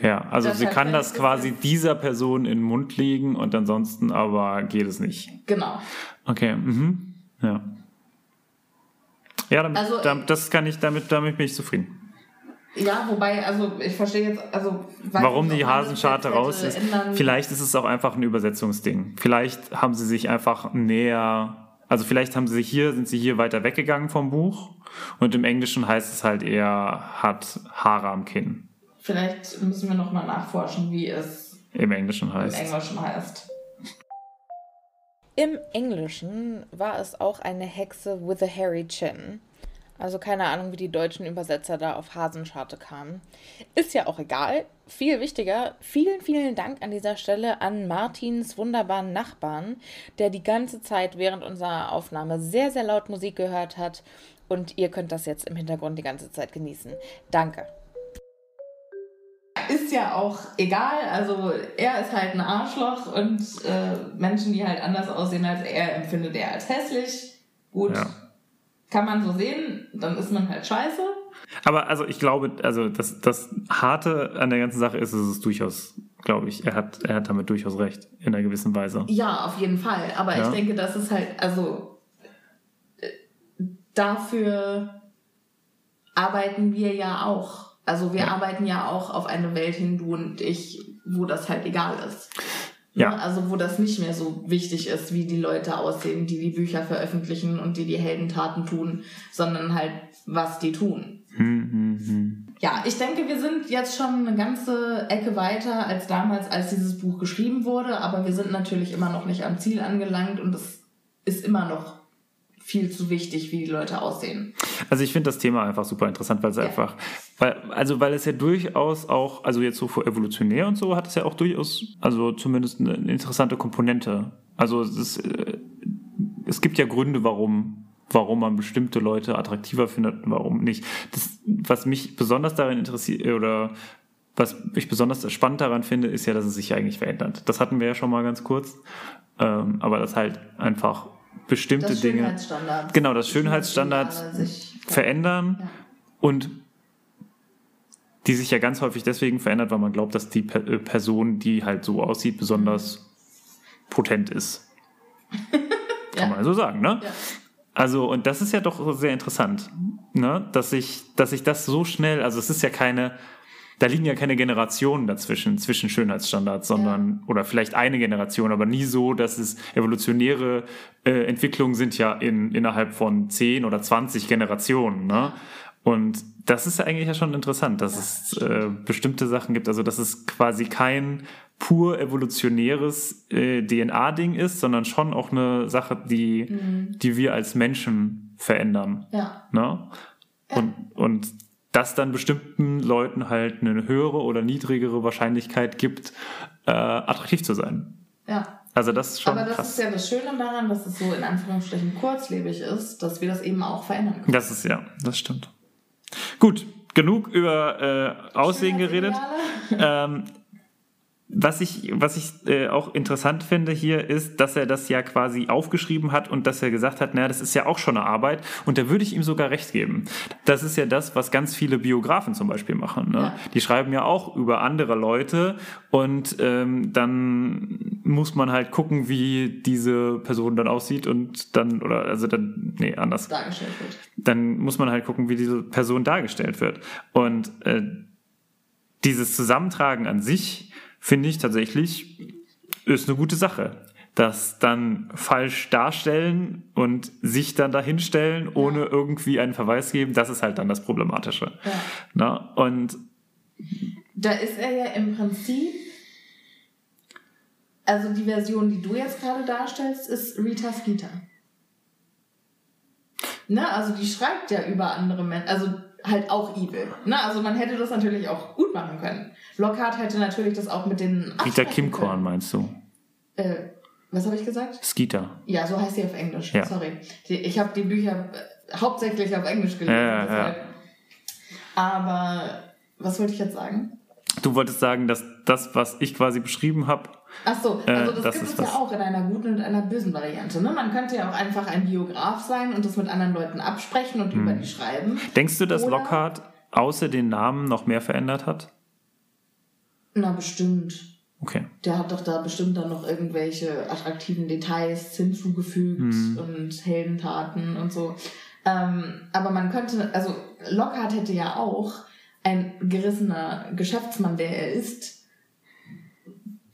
Ja, also sie kann das quasi dieser Person in den Mund legen und ansonsten aber geht es nicht. Genau. Okay, mhm. Ja. Ja, damit, also, das kann ich, damit, damit bin ich zufrieden. Ja, wobei, also ich verstehe jetzt, also warum die Hasenscharte raus ist. Vielleicht ist es auch einfach ein Übersetzungsding. Vielleicht haben sie sich einfach näher, also vielleicht haben sie sich hier, sind sie hier weiter weggegangen vom Buch und im Englischen heißt es halt eher hat Haare am Kinn. Vielleicht müssen wir nochmal nachforschen, wie es im Englischen heißt. Im Englischen heißt. Im Englischen war es auch eine Hexe with a hairy chin. Also keine Ahnung, wie die deutschen Übersetzer da auf Hasenscharte kamen. Ist ja auch egal. Viel wichtiger, vielen, vielen Dank an dieser Stelle an Martins wunderbaren Nachbarn, der die ganze Zeit während unserer Aufnahme sehr, sehr laut Musik gehört hat. Und ihr könnt das jetzt im Hintergrund die ganze Zeit genießen. Danke. Ist ja auch egal. Also er ist halt ein Arschloch und äh, Menschen, die halt anders aussehen als er, empfindet er als hässlich. Gut. Ja kann man so sehen, dann ist man halt scheiße. Aber also ich glaube, also das, das Harte an der ganzen Sache ist, ist es durchaus, glaube ich, er hat, er hat damit durchaus recht, in einer gewissen Weise. Ja, auf jeden Fall. Aber ja. ich denke, das ist halt, also äh, dafür arbeiten wir ja auch. Also wir ja. arbeiten ja auch auf eine Welt hin, du und ich, wo das halt egal ist. Ja. Ne? Also wo das nicht mehr so wichtig ist, wie die Leute aussehen, die die Bücher veröffentlichen und die die Heldentaten tun, sondern halt, was die tun. Hm, hm, hm. Ja, ich denke, wir sind jetzt schon eine ganze Ecke weiter als damals, als dieses Buch geschrieben wurde, aber wir sind natürlich immer noch nicht am Ziel angelangt und es ist immer noch viel zu wichtig, wie die Leute aussehen. Also ich finde das Thema einfach super interessant, weil es ja. einfach, weil, also weil es ja durchaus auch, also jetzt so vor evolutionär und so hat es ja auch durchaus, also zumindest eine interessante Komponente. Also es, ist, äh, es gibt ja Gründe, warum warum man bestimmte Leute attraktiver findet und warum nicht. Das, was mich besonders daran interessiert oder was ich besonders spannend daran finde, ist ja, dass es sich eigentlich verändert. Das hatten wir ja schon mal ganz kurz, ähm, aber das halt einfach bestimmte das Dinge. Genau, das Schönheitsstandard verändern ja. und die sich ja ganz häufig deswegen verändert, weil man glaubt, dass die äh, Person, die halt so aussieht, besonders mhm. potent ist. (laughs) Kann ja. man so sagen, ne? Ja. Also, und das ist ja doch sehr interessant, ne? dass ich, dass ich das so schnell, also es ist ja keine, da liegen ja keine Generationen dazwischen, zwischen Schönheitsstandards, sondern, ja. oder vielleicht eine Generation, aber nie so, dass es evolutionäre äh, Entwicklungen sind ja in, innerhalb von 10 oder 20 Generationen. Ne? Und das ist ja eigentlich ja schon interessant, dass ja, es äh, bestimmte Sachen gibt, also dass es quasi kein pur evolutionäres äh, DNA-Ding ist, sondern schon auch eine Sache, die, mhm. die wir als Menschen verändern. Ja. Ne? Und, und das dann bestimmten Leuten halt eine höhere oder niedrigere Wahrscheinlichkeit gibt, äh, attraktiv zu sein. Ja. Also das ist schon Aber das krass. ist ja das Schöne daran, dass es so in Anführungsstrichen kurzlebig ist, dass wir das eben auch verändern können. Das ist ja, das stimmt. Gut, genug über äh, Aussehen geredet. Ähm, was ich, was ich äh, auch interessant finde hier ist, dass er das ja quasi aufgeschrieben hat und dass er gesagt hat, naja, das ist ja auch schon eine Arbeit und da würde ich ihm sogar recht geben. Das ist ja das, was ganz viele Biografen zum Beispiel machen. Ne? Ja. Die schreiben ja auch über andere Leute und ähm, dann muss man halt gucken, wie diese Person dann aussieht und dann, oder also dann, nee, anders. Dargestellt wird. Dann muss man halt gucken, wie diese Person dargestellt wird. Und äh, dieses Zusammentragen an sich finde ich tatsächlich, ist eine gute Sache. Das dann falsch darstellen und sich dann dahinstellen, ohne ja. irgendwie einen Verweis geben, das ist halt dann das Problematische. Ja. Na, und da ist er ja im Prinzip, also die Version, die du jetzt gerade darstellst, ist Rita Skeeter. Ne, also die schreibt ja über andere Menschen, also halt auch evil. Ne? Also man hätte das natürlich auch gut machen können. Lockhart hätte natürlich das auch mit den Skeeter Kimkorn meinst du? Äh, was habe ich gesagt? Skeeter. Ja, so heißt sie auf Englisch. Ja. Sorry. Ich habe die Bücher äh, hauptsächlich auf Englisch gelesen. Ja, ja, Aber was wollte ich jetzt sagen? Du wolltest sagen, dass das, was ich quasi beschrieben habe. Ach so, äh, also das, das gibt es ja auch in einer guten und einer bösen Variante. Ne? Man könnte ja auch einfach ein Biograf sein und das mit anderen Leuten absprechen und hm. über die schreiben. Denkst du, dass Oder Lockhart außer den Namen noch mehr verändert hat? Na, bestimmt. Okay. Der hat doch da bestimmt dann noch irgendwelche attraktiven Details hinzugefügt Mhm. und Heldentaten und so. Ähm, aber man könnte, also Lockhart hätte ja auch ein gerissener Geschäftsmann, der er ist,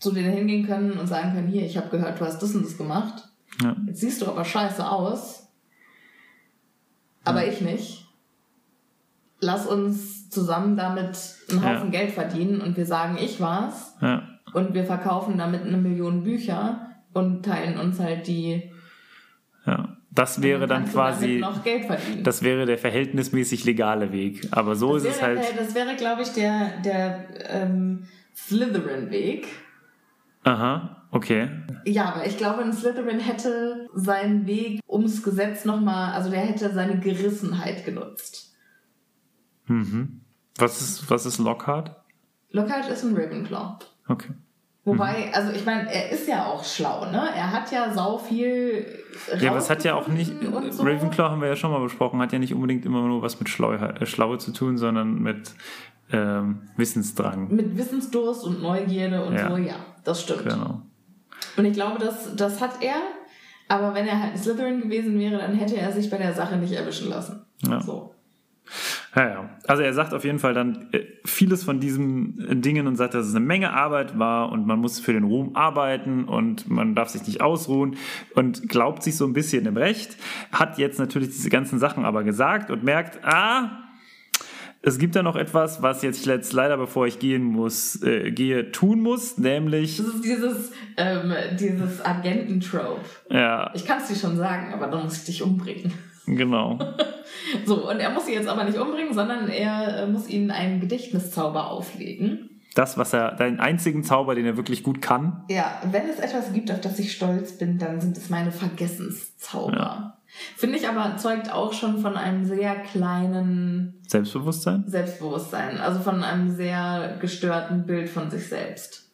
zu denen hingehen können und sagen können, hier, ich habe gehört, du hast das und das gemacht. Ja. Jetzt siehst du aber scheiße aus. Aber Ja. ich nicht. Lass uns zusammen damit einen Ja. Haufen Geld verdienen und wir sagen, ich war's. Ja. Und wir verkaufen damit eine Million Bücher und teilen uns halt die. ja. Das wäre dann quasi, noch Geld verdienen. das wäre der verhältnismäßig legale Weg. Aber so das ist es halt. Das wäre, glaube ich, der, der ähm, Slytherin-Weg. Aha, okay. Ja, aber ich glaube, ein Slytherin hätte seinen Weg ums Gesetz nochmal, also der hätte seine Gerissenheit genutzt. Mhm. Was ist, was ist Lockhart? Lockhart ist ein Ravenclaw. Okay. Wobei, Mhm. also ich meine, er ist ja auch schlau, ne? Er hat ja sau viel. Ja, aber es hat ja auch nicht, so. Ravenclaw haben wir ja schon mal besprochen, hat ja nicht unbedingt immer nur was mit Schlauheit, äh, Schlaue zu tun, sondern mit ähm, Wissensdrang. Mit Wissensdurst und Neugierde und Ja. so, ja, das stimmt. Genau. Und ich glaube, das, das hat er. Aber wenn er halt ein Slytherin gewesen wäre, dann hätte er sich bei der Sache nicht erwischen lassen. Ja. So. Ja, ja. Also er sagt auf jeden Fall dann äh, vieles von diesen äh, Dingen und sagt, dass es eine Menge Arbeit war und man muss für den Ruhm arbeiten und man darf sich nicht ausruhen und glaubt sich so ein bisschen im Recht, hat jetzt natürlich diese ganzen Sachen aber gesagt und merkt, ah, es gibt da noch etwas, was jetzt jetzt leider, bevor ich gehen muss, äh, gehe, tun muss, nämlich, Das ist dieses, ähm, dieses Agententrope. ja, Ich kann es dir schon sagen, aber dann muss ich dich umbringen. genau. (laughs) So, und er muss sie jetzt aber nicht umbringen, sondern er äh, muss ihnen einen Gedächtniszauber auflegen. Das, was er, den einzigen Zauber, den er wirklich gut kann. Ja, wenn es etwas gibt, auf das ich stolz bin, dann sind es meine Vergessenszauber. Ja. Finde ich aber zeugt auch schon von einem sehr kleinen Selbstbewusstsein? Selbstbewusstsein, also von einem sehr gestörten Bild von sich selbst.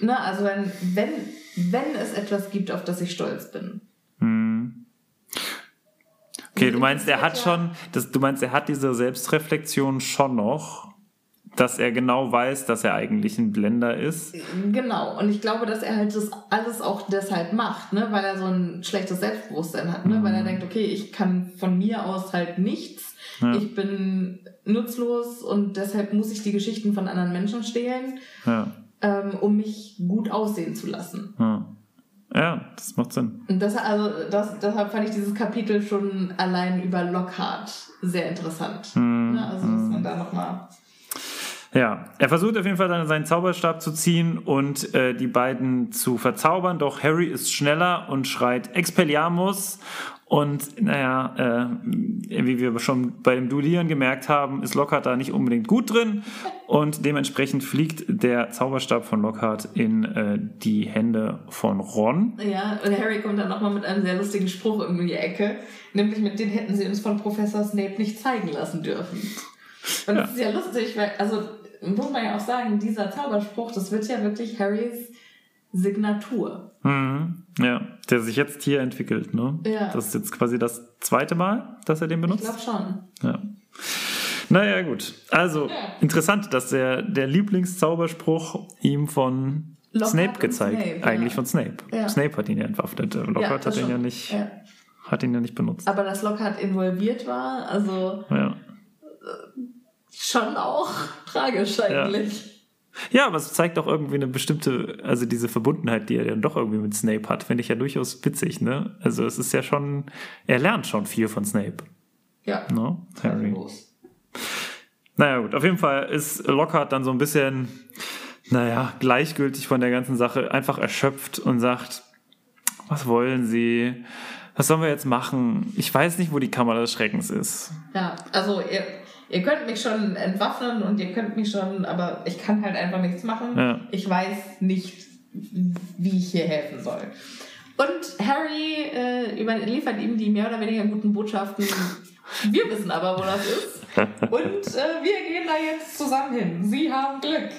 Ne, also wenn, wenn, wenn es etwas gibt, auf das ich stolz bin. Hm. Okay, du meinst, er hat schon, das, du meinst, er hat diese Selbstreflexion schon noch, dass er genau weiß, dass er eigentlich ein Blender ist. Genau, und ich glaube, dass er halt das alles auch deshalb macht, ne? weil er so ein schlechtes Selbstbewusstsein hat, ne? weil er denkt, okay, ich kann von mir aus halt nichts, Ja. ich bin nutzlos und deshalb muss ich die Geschichten von anderen Menschen stehlen, Ja, ähm, um mich gut aussehen zu lassen. ja. ja das macht Sinn. Und das, also, das, deshalb fand ich dieses Kapitel schon allein über Lockhart sehr interessant. Mhm. Ne? Also, dass man da nochmal. Ja, er versucht auf jeden Fall dann seinen Zauberstab zu ziehen und äh, die beiden zu verzaubern, doch Harry ist schneller und schreit Expelliarmus und naja, äh, wie wir schon bei dem Duellieren gemerkt haben, ist Lockhart da nicht unbedingt gut drin und dementsprechend fliegt der Zauberstab von Lockhart in äh, die Hände von Ron. Ja, und Harry kommt dann nochmal mit einem sehr lustigen Spruch um die Ecke. Nämlich mit den hätten sie uns von Professor Snape nicht zeigen lassen dürfen. Und das ist ja lustig, weil, also, muss man ja auch sagen, dieser Zauberspruch, das wird ja wirklich Harrys Signatur. Mhm. Ja, der sich jetzt hier entwickelt. Ne? Ja. Das ist jetzt quasi das zweite Mal, dass er den Ich benutzt. glaube schon. Ja. Naja, gut. Also, interessant, dass der, der Lieblingszauberspruch ihm von Lockhart Snape gezeigt. Snape, ja. Eigentlich von Snape. Ja. Snape hat ihn ja entwaffnet. Lockhart Ja, hat ihn ja nicht, Ja. hat ihn ja nicht benutzt. Aber dass Lockhart involviert war, also Ja. Schon auch tragisch eigentlich. ja, aber es zeigt auch irgendwie eine bestimmte, also diese Verbundenheit, die er dann doch irgendwie mit Snape hat, finde ich ja durchaus witzig, ne? Also es ist ja schon, er lernt schon viel von Snape, Ja. ne? Harry. Naja, gut, auf jeden Fall ist Lockhart dann so ein bisschen, naja, gleichgültig von der ganzen Sache, einfach erschöpft und sagt, was wollen Sie? Was sollen wir jetzt machen? Ich weiß nicht, wo die Kammer des Schreckens ist. Ja, also ihr, könnt mich schon entwaffnen und ihr könnt mich schon, aber ich kann halt einfach nichts machen. Ja. Ich weiß nicht, wie ich hier helfen soll. Und Harry äh, überliefert ihm die mehr oder weniger guten Botschaften. Wir wissen aber, wo das ist. (laughs) Und äh, wir gehen da jetzt zusammen hin. Sie haben Glück.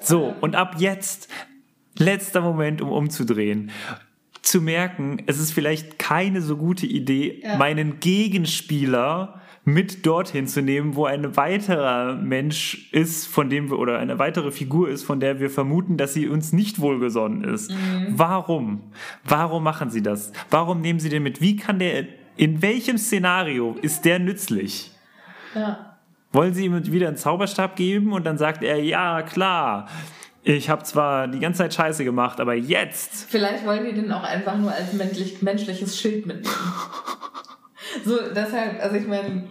So, und ab jetzt, letzter Moment, um umzudrehen. Zu merken, es ist vielleicht keine so gute Idee, Ja. meinen Gegenspieler mit dorthin zu nehmen, wo ein weiterer Mensch ist, von dem wir, oder eine weitere Figur ist, von der wir vermuten, dass sie uns nicht wohlgesonnen ist. Warum? Warum machen sie das? Warum nehmen sie den mit? Wie kann der, in welchem Szenario ist der nützlich? Ja. Wollen sie ihm wieder einen Zauberstab geben und dann sagt er, ja, klar, ich habe zwar die ganze Zeit Scheiße gemacht, aber jetzt. Vielleicht wollen die den auch einfach nur als menschlich, menschliches Schild mitnehmen. (laughs) So, deshalb, also ich meine,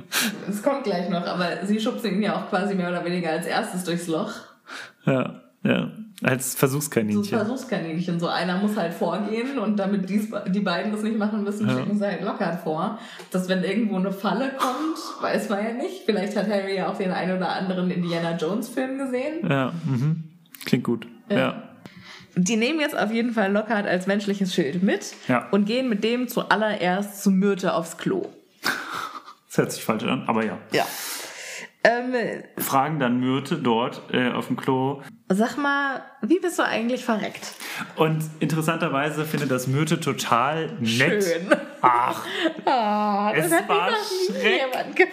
es kommt gleich noch, aber sie schubsen ihn ja auch quasi mehr oder weniger als erstes durchs Loch. Ja, ja. Als So Versuchskaninchen. Versuchskaninchen. So einer muss halt vorgehen und damit dies, die beiden das nicht machen müssen, Ja. schicken sie halt Lockhart vor. Dass wenn irgendwo eine Falle kommt, weiß man ja nicht. Vielleicht hat Harry ja auch den ein oder anderen Indiana Jones Film gesehen. ja, mhm. klingt gut. Ja. Die nehmen jetzt auf jeden Fall Lockhart als menschliches Schild mit Ja. und gehen mit dem zuallererst zu Myrte aufs Klo. Das hört sich falsch an, aber ja. Ja. Ähm, Fragen dann Myrte dort äh, auf dem Klo. sag mal, wie bist du eigentlich verreckt? Und interessanterweise findet das Myrte total nett. Schön. Ach, (laughs) das Es war schreck-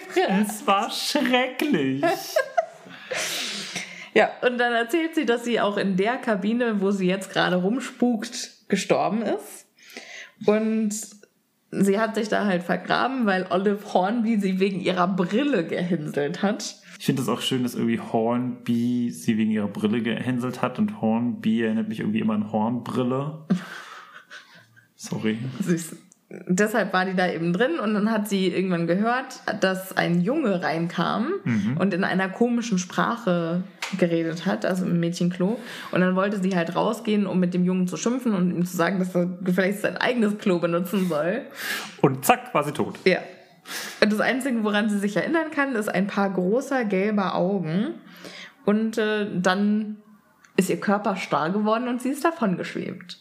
es war schrecklich. (laughs) Ja, und dann erzählt sie, dass sie auch in der Kabine, wo sie jetzt gerade rumspukt, gestorben ist. Und sie hat sich da halt vergraben, weil Olive Hornby sie wegen ihrer Brille gehänselt hat. Ich finde es auch schön, dass irgendwie Hornby sie wegen ihrer Brille gehänselt hat und Hornby erinnert mich irgendwie immer an Hornbrille. (laughs) Sorry. Süß. Deshalb war die da eben drin und dann hat sie irgendwann gehört, dass ein Junge reinkam und in einer komischen Sprache geredet hat, also im Mädchenklo. Und dann wollte sie halt rausgehen, um mit dem Jungen zu schimpfen und ihm zu sagen, dass er vielleicht sein eigenes Klo benutzen soll. Und zack, war sie tot. Ja. Und das Einzige, woran sie sich erinnern kann, ist ein paar großer gelber Augen. Und äh, dann ist ihr Körper starr geworden und sie ist davon geschwebt.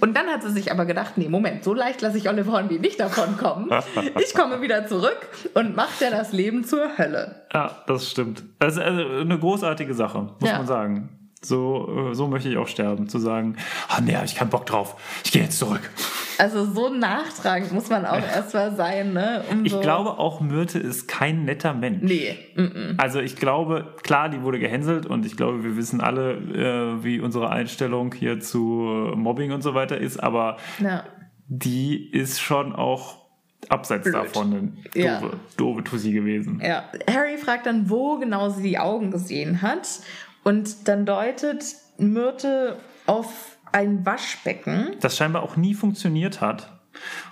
Und dann hat sie sich aber gedacht, nee, Moment, so leicht lasse ich Olive Hornby nicht davon kommen. (laughs) Ich komme wieder zurück und mache dir das Leben zur Hölle. Ja, das stimmt. Das ist also eine großartige Sache, muss Ja. man sagen. So, äh, so möchte ich auch sterben. Zu sagen, ah nee, hab ich keinen Bock drauf. Ich gehe jetzt zurück. Also so nachtragend muss man auch erstmal sein, ne? Um Ich so glaube, auch Myrte ist kein netter Mensch. Nee. Mm Also ich glaube, klar, die wurde gehänselt und ich glaube, wir wissen alle, äh, wie unsere Einstellung hier zu Mobbing und so weiter ist, aber -mm. Ja. die ist schon auch abseits Blöd. davon eine doofe, Ja. doofe Tussi gewesen. Ja. Harry fragt dann, wo genau sie die Augen gesehen hat. Und dann deutet Myrte auf ein Waschbecken, Das scheinbar auch nie funktioniert hat.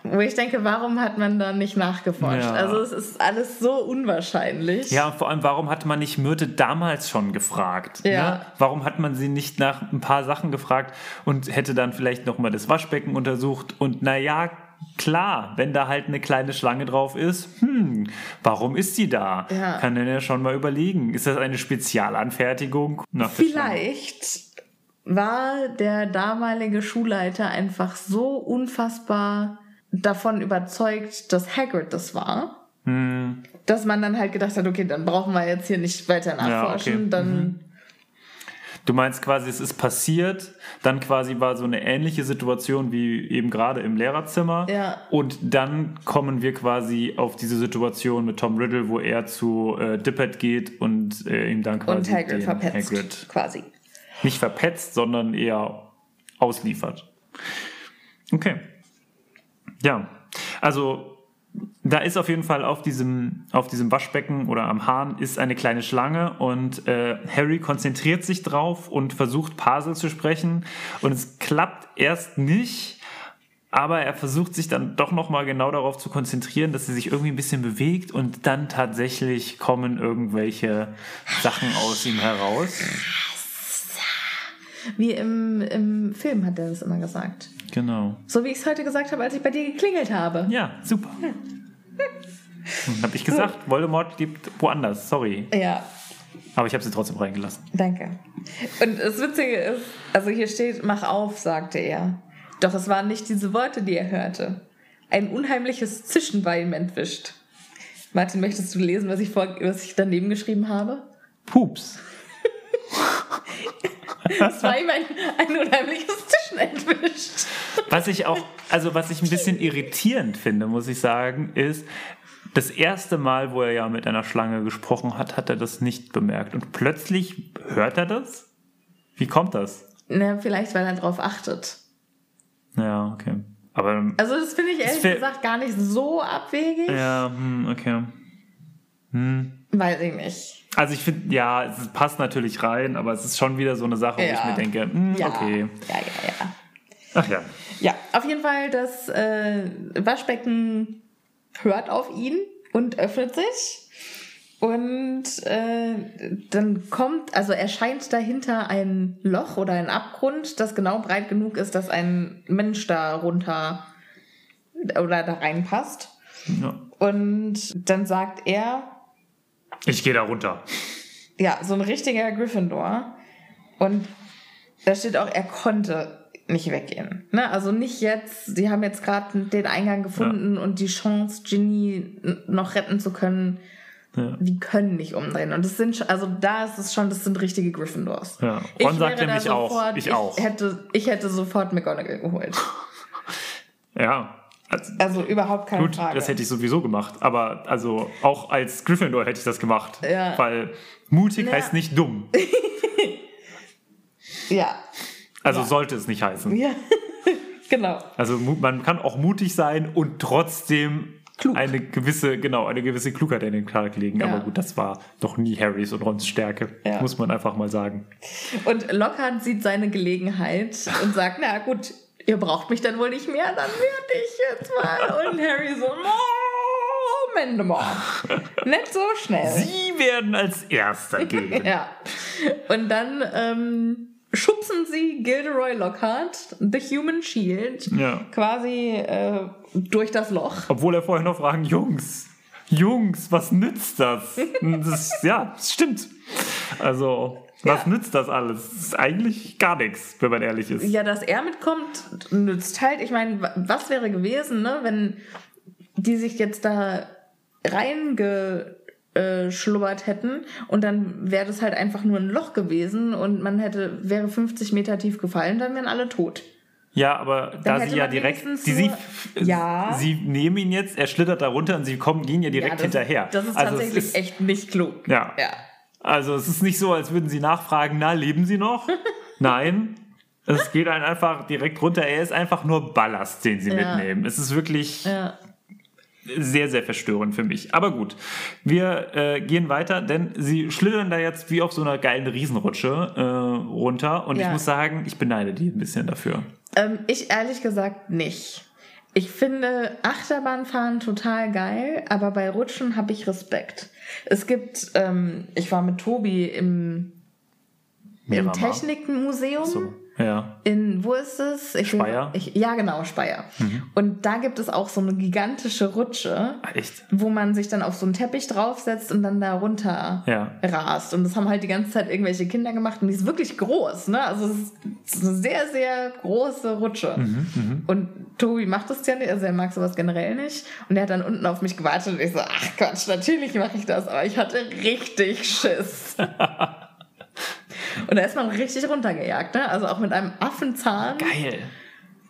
wo ich denke, warum hat man da nicht nachgeforscht? Ja. Also es ist alles so unwahrscheinlich. Ja, und vor allem, warum hat man nicht Myrte damals schon gefragt? Ja. Ne? Warum hat man sie nicht nach ein paar Sachen gefragt und hätte dann vielleicht nochmal das Waschbecken untersucht? Und naja, klar, wenn da halt eine kleine Schlange drauf ist, hm, warum ist sie da? Ja. Kann man ja schon mal überlegen. Ist das eine Spezialanfertigung? Nach? Vielleicht war der damalige Schulleiter einfach so unfassbar davon überzeugt, dass Hagrid das war, Hm, dass man dann halt gedacht hat, okay, dann brauchen wir jetzt hier nicht weiter nachforschen, okay. Mhm. dann Du meinst quasi, es ist passiert, dann quasi war so eine ähnliche Situation wie eben gerade im Lehrerzimmer. Ja. Und dann kommen wir quasi auf diese Situation mit Tom Riddle, wo er zu äh, Dippet geht und äh, ihm dann quasi und Hagrid verpetzt, Hagrid quasi. Nicht verpetzt, sondern eher ausliefert. Okay. Ja, also da ist auf jeden Fall auf diesem, auf diesem Waschbecken oder am Hahn ist eine kleine Schlange und äh, Harry konzentriert sich drauf und versucht Parsel zu sprechen und es klappt erst nicht, aber er versucht sich dann doch nochmal genau darauf zu konzentrieren, dass sie sich irgendwie ein bisschen bewegt und dann tatsächlich kommen irgendwelche Sachen aus ihm heraus. Wie im, im Film hat er das immer gesagt. Genau. So wie ich es heute gesagt habe, als ich bei dir geklingelt habe. Ja, super. Hab ich gesagt, Voldemort lebt woanders, sorry. Ja, Aber ich habe sie trotzdem reingelassen. danke. Und das Witzige ist, also hier steht, mach auf, sagte er. Doch es waren nicht diese Worte, die er hörte. Ein unheimliches Zischen war ihm entwischt. Martin, möchtest du lesen, was ich, vor, was ich daneben geschrieben habe? Pups. (laughs) Es war ihm ein, ein unheimliches Zischen entwischt. Was ich auch, also was ich ein bisschen irritierend finde, muss ich sagen, ist, das erste Mal, wo er ja mit einer Schlange gesprochen hat, hat er das nicht bemerkt. Und plötzlich hört er das? Wie kommt das? Na, vielleicht, weil er darauf achtet. Ja, okay. Aber. Also, das finde ich ehrlich gesagt gar nicht so abwegig. Ja, hm, okay. Hm. Weiß ich nicht. Also ich finde, ja, es passt natürlich rein, aber es ist schon wieder so eine Sache, ja. wo ich mir denke, hm, ja. okay. Ja, ja, ja. Ach ja. Ja, auf jeden Fall, das äh, Waschbecken hört auf ihn und öffnet sich. Und äh, dann kommt, also erscheint dahinter ein Loch oder ein Abgrund, das genau breit genug ist, dass ein Mensch da runter oder da reinpasst. Ja. Und dann sagt er, ich gehe da runter. Ja, so ein richtiger Gryffindor. Und da steht auch, er konnte nicht weggehen. Ne? Also nicht jetzt, sie haben jetzt gerade den Eingang gefunden ja. und die Chance, Ginny noch retten zu können. Ja. Die können nicht umdrehen. Und das sind, also da ist es schon, das sind richtige Gryffindors. Ja. Ron ich sagt nämlich auch. Ich, ich auch. Hätte, ich hätte sofort McGonagall geholt. ja. Also, also, überhaupt keine gut, Frage. Das hätte ich sowieso gemacht. Aber also auch als Gryffindor hätte ich das gemacht. Ja. Weil mutig ja. heißt nicht dumm. (laughs) ja. Also ja. sollte es nicht heißen. Ja. (laughs) genau. Also man kann auch mutig sein und trotzdem Klug. eine gewisse, genau, eine gewisse Klugheit in den Tag legen. Ja. Aber gut, das war doch nie Harrys und Rons Stärke. Muss man einfach mal sagen. Und Lockhart sieht seine Gelegenheit und sagt, na gut, ihr braucht mich dann wohl nicht mehr, dann werde ich jetzt mal. Und Harry so, Moment mal. (laughs) Nicht so schnell. Sie werden als Erster (laughs) gehen. ja. Und dann ähm, schubsen sie Gilderoy Lockhart, The Human Shield, ja. quasi äh, durch das Loch. Obwohl er vorher noch fragen, Jungs, Jungs, was nützt das? (laughs) das ja, das stimmt. Also, was ja. nützt das alles? Das ist eigentlich gar nichts, wenn man ehrlich ist. Ja, dass er mitkommt, nützt halt. Ich meine, was wäre gewesen, ne, wenn die sich jetzt da reingeschlubbert hätten und dann wäre das halt einfach nur ein Loch gewesen und man hätte, wäre 50 Meter tief gefallen, dann wären alle tot. Ja, aber dann da sie ja direkt, die, sie, ja. sie nehmen ihn jetzt, er schlittert da runter und sie kommen, gehen ja direkt ja, das, hinterher. Das ist also tatsächlich ist, echt nicht klug. Ja. ja. Also es ist nicht so, als würden sie nachfragen, na, leben sie noch? (laughs) Nein. Es geht einen einfach direkt runter. Er ist einfach nur Ballast, den sie ja. mitnehmen. Es ist wirklich ja. sehr, sehr verstörend für mich. Aber gut, wir äh, gehen weiter, denn sie schlittern da jetzt wie auf so einer geilen Riesenrutsche äh, runter. Und ja. ich muss sagen, ich beneide die ein bisschen dafür. Ähm, ich ehrlich gesagt nicht. Ich finde Achterbahnfahren total geil, aber bei Rutschen habe ich Respekt. Es gibt, ähm, ich war mit Tobi im, im Technikmuseum. So. Ja. In, wo ist es? Ich Speyer? Will, ich, ja, genau, Speyer. Mhm. Und da gibt es auch so eine gigantische Rutsche. Ah, echt? Wo man sich dann auf so einen Teppich draufsetzt und dann da runter ja. rast. Und das haben halt die ganze Zeit irgendwelche Kinder gemacht und die ist wirklich groß, ne? Also es ist eine sehr, sehr große Rutsche. Mhm, mh. Und Tobi macht das ja nicht, also er mag sowas generell nicht. Und er hat dann unten auf mich gewartet und ich so, ach Quatsch, natürlich mache ich das, aber ich hatte richtig Schiss. (laughs) Und da ist man richtig runtergejagt, ne? Also auch mit einem Affenzahn. Geil.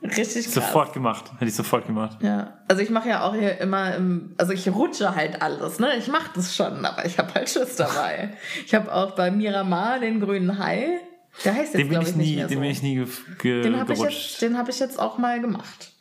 Richtig krass. Sofort gemacht. Hätte ich sofort gemacht. Ja. Also ich mache ja auch hier immer im, also ich rutsche halt alles, ne? Ich mache das schon, aber ich habe halt Schiss dabei. ich habe auch bei Miramar den grünen Hai. Der heißt jetzt, glaube ich, nie, nicht mehr so. Den bin ich nie ge, den hab gerutscht. Ich jetzt, den habe ich jetzt auch mal gemacht.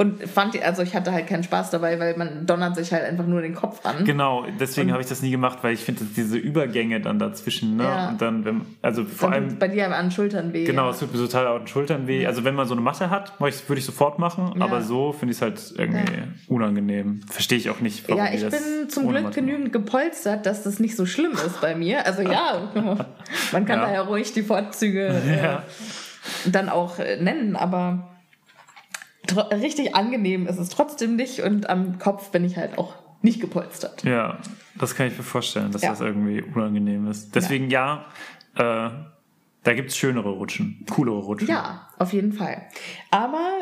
Und fand, also ich hatte halt keinen Spaß dabei, weil man donnert sich halt einfach nur den Kopf an. Genau, deswegen habe ich das nie gemacht, weil ich finde diese Übergänge dann dazwischen, ne? Ja. Und dann, wenn, also vor dann allem. Bei dir an den Schultern weh. Genau, es tut mir total an den Schultern weh. Also wenn man so eine Matte hat, würde ich sofort machen, ja. aber so finde ich es halt irgendwie ja. unangenehm. Verstehe ich auch nicht, warum Ja, ich bin zum Glück Matte genügend gepolstert, dass das nicht so schlimm ist bei mir. Also ja, (laughs) man kann da ja ruhig die Vorzüge (laughs) äh, dann auch äh, nennen, aber richtig angenehm ist es trotzdem nicht und am Kopf bin ich halt auch nicht gepolstert. Ja, das kann ich mir vorstellen, dass ja. das irgendwie unangenehm ist. Deswegen ja, ja äh, da gibt es schönere Rutschen, coolere Rutschen. Ja, auf jeden Fall. Aber,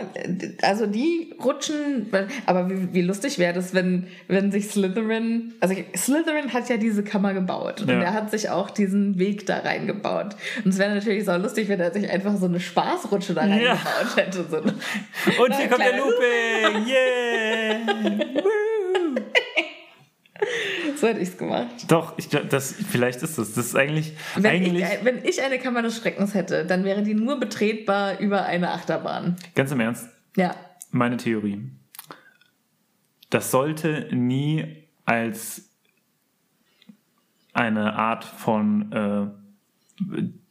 also die Rutschen, aber wie, wie lustig wäre das, wenn, wenn sich Slytherin, also Slytherin hat ja diese Kammer gebaut und ja. er hat sich auch diesen Weg da reingebaut. Und es wäre natürlich so lustig, wenn er sich einfach so eine Spaßrutsche da reingebaut ja. hätte. So und hier kommt der Looping! (laughs) Yeah! So hätte ich es gemacht. Doch, ich glaube, das, vielleicht ist das. Das ist eigentlich. Wenn, eigentlich ich, wenn ich eine Kammer des Schreckens hätte, dann wäre die nur betretbar über eine Achterbahn. ganz im Ernst, Ja. meine Theorie. Das sollte nie als eine Art von äh,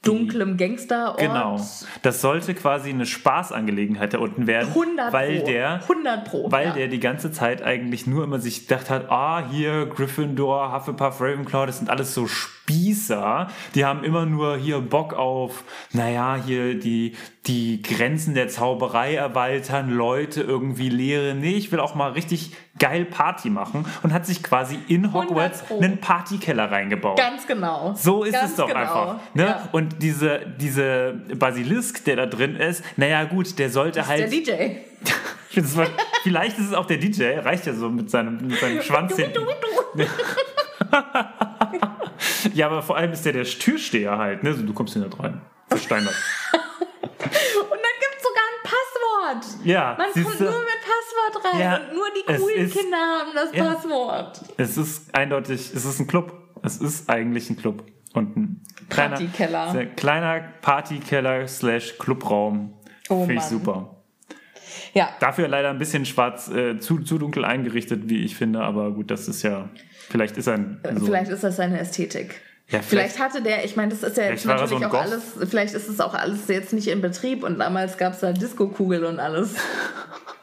Dunklem Gangsterort. Genau. Das sollte quasi eine Spaßangelegenheit da unten werden, 100 weil Pro. der 100 Pro. weil ja. der die ganze Zeit eigentlich nur immer sich gedacht hat, ah, hier Gryffindor, Hufflepuff, Ravenclaw, das sind alles so Spießer. Die haben immer nur hier Bock auf, naja, hier die, die Grenzen der Zauberei erweitern, Leute irgendwie lehren. Nee, ich will auch mal richtig geil Party machen und hat sich quasi in Hogwarts einen Partykeller reingebaut. Ganz genau. So ist Ganz es doch genau. einfach. Ne? Ja. Und diese, diese Basilisk, der da drin ist, naja gut, der sollte Der halt. DJ. (laughs) Das war, vielleicht ist es auch der DJ, reicht ja so mit seinem, mit seinem Schwanz hinten. (laughs) Ja, aber vor allem ist der der Türsteher halt, ne? So, du kommst hier nicht rein. Versteinert. (laughs) Und dann gibt es sogar ein Passwort. Ja, Man kommt du? nur mit Passwort rein. Ja, und nur die coolen ist- Kinder haben das Ja. Passwort. Es ist eindeutig, es ist ein Club. Es ist eigentlich ein Club. Und ein kleiner, Partykeller. kleiner Partykeller slash Clubraum. Oh Finde ich super. Ja. Dafür leider ein bisschen schwarz, äh, zu, zu dunkel eingerichtet, wie ich finde, aber gut, das ist ja, vielleicht ist ein, so, Äh, Vielleicht ist das seine Ästhetik. ja, Vielleicht hatte der, ich meine, das ist ja jetzt Vielleicht so natürlich ein auch Goth. alles, vielleicht ist es auch alles jetzt nicht in Betrieb und damals gab es da Disco-Kugel und alles. (laughs)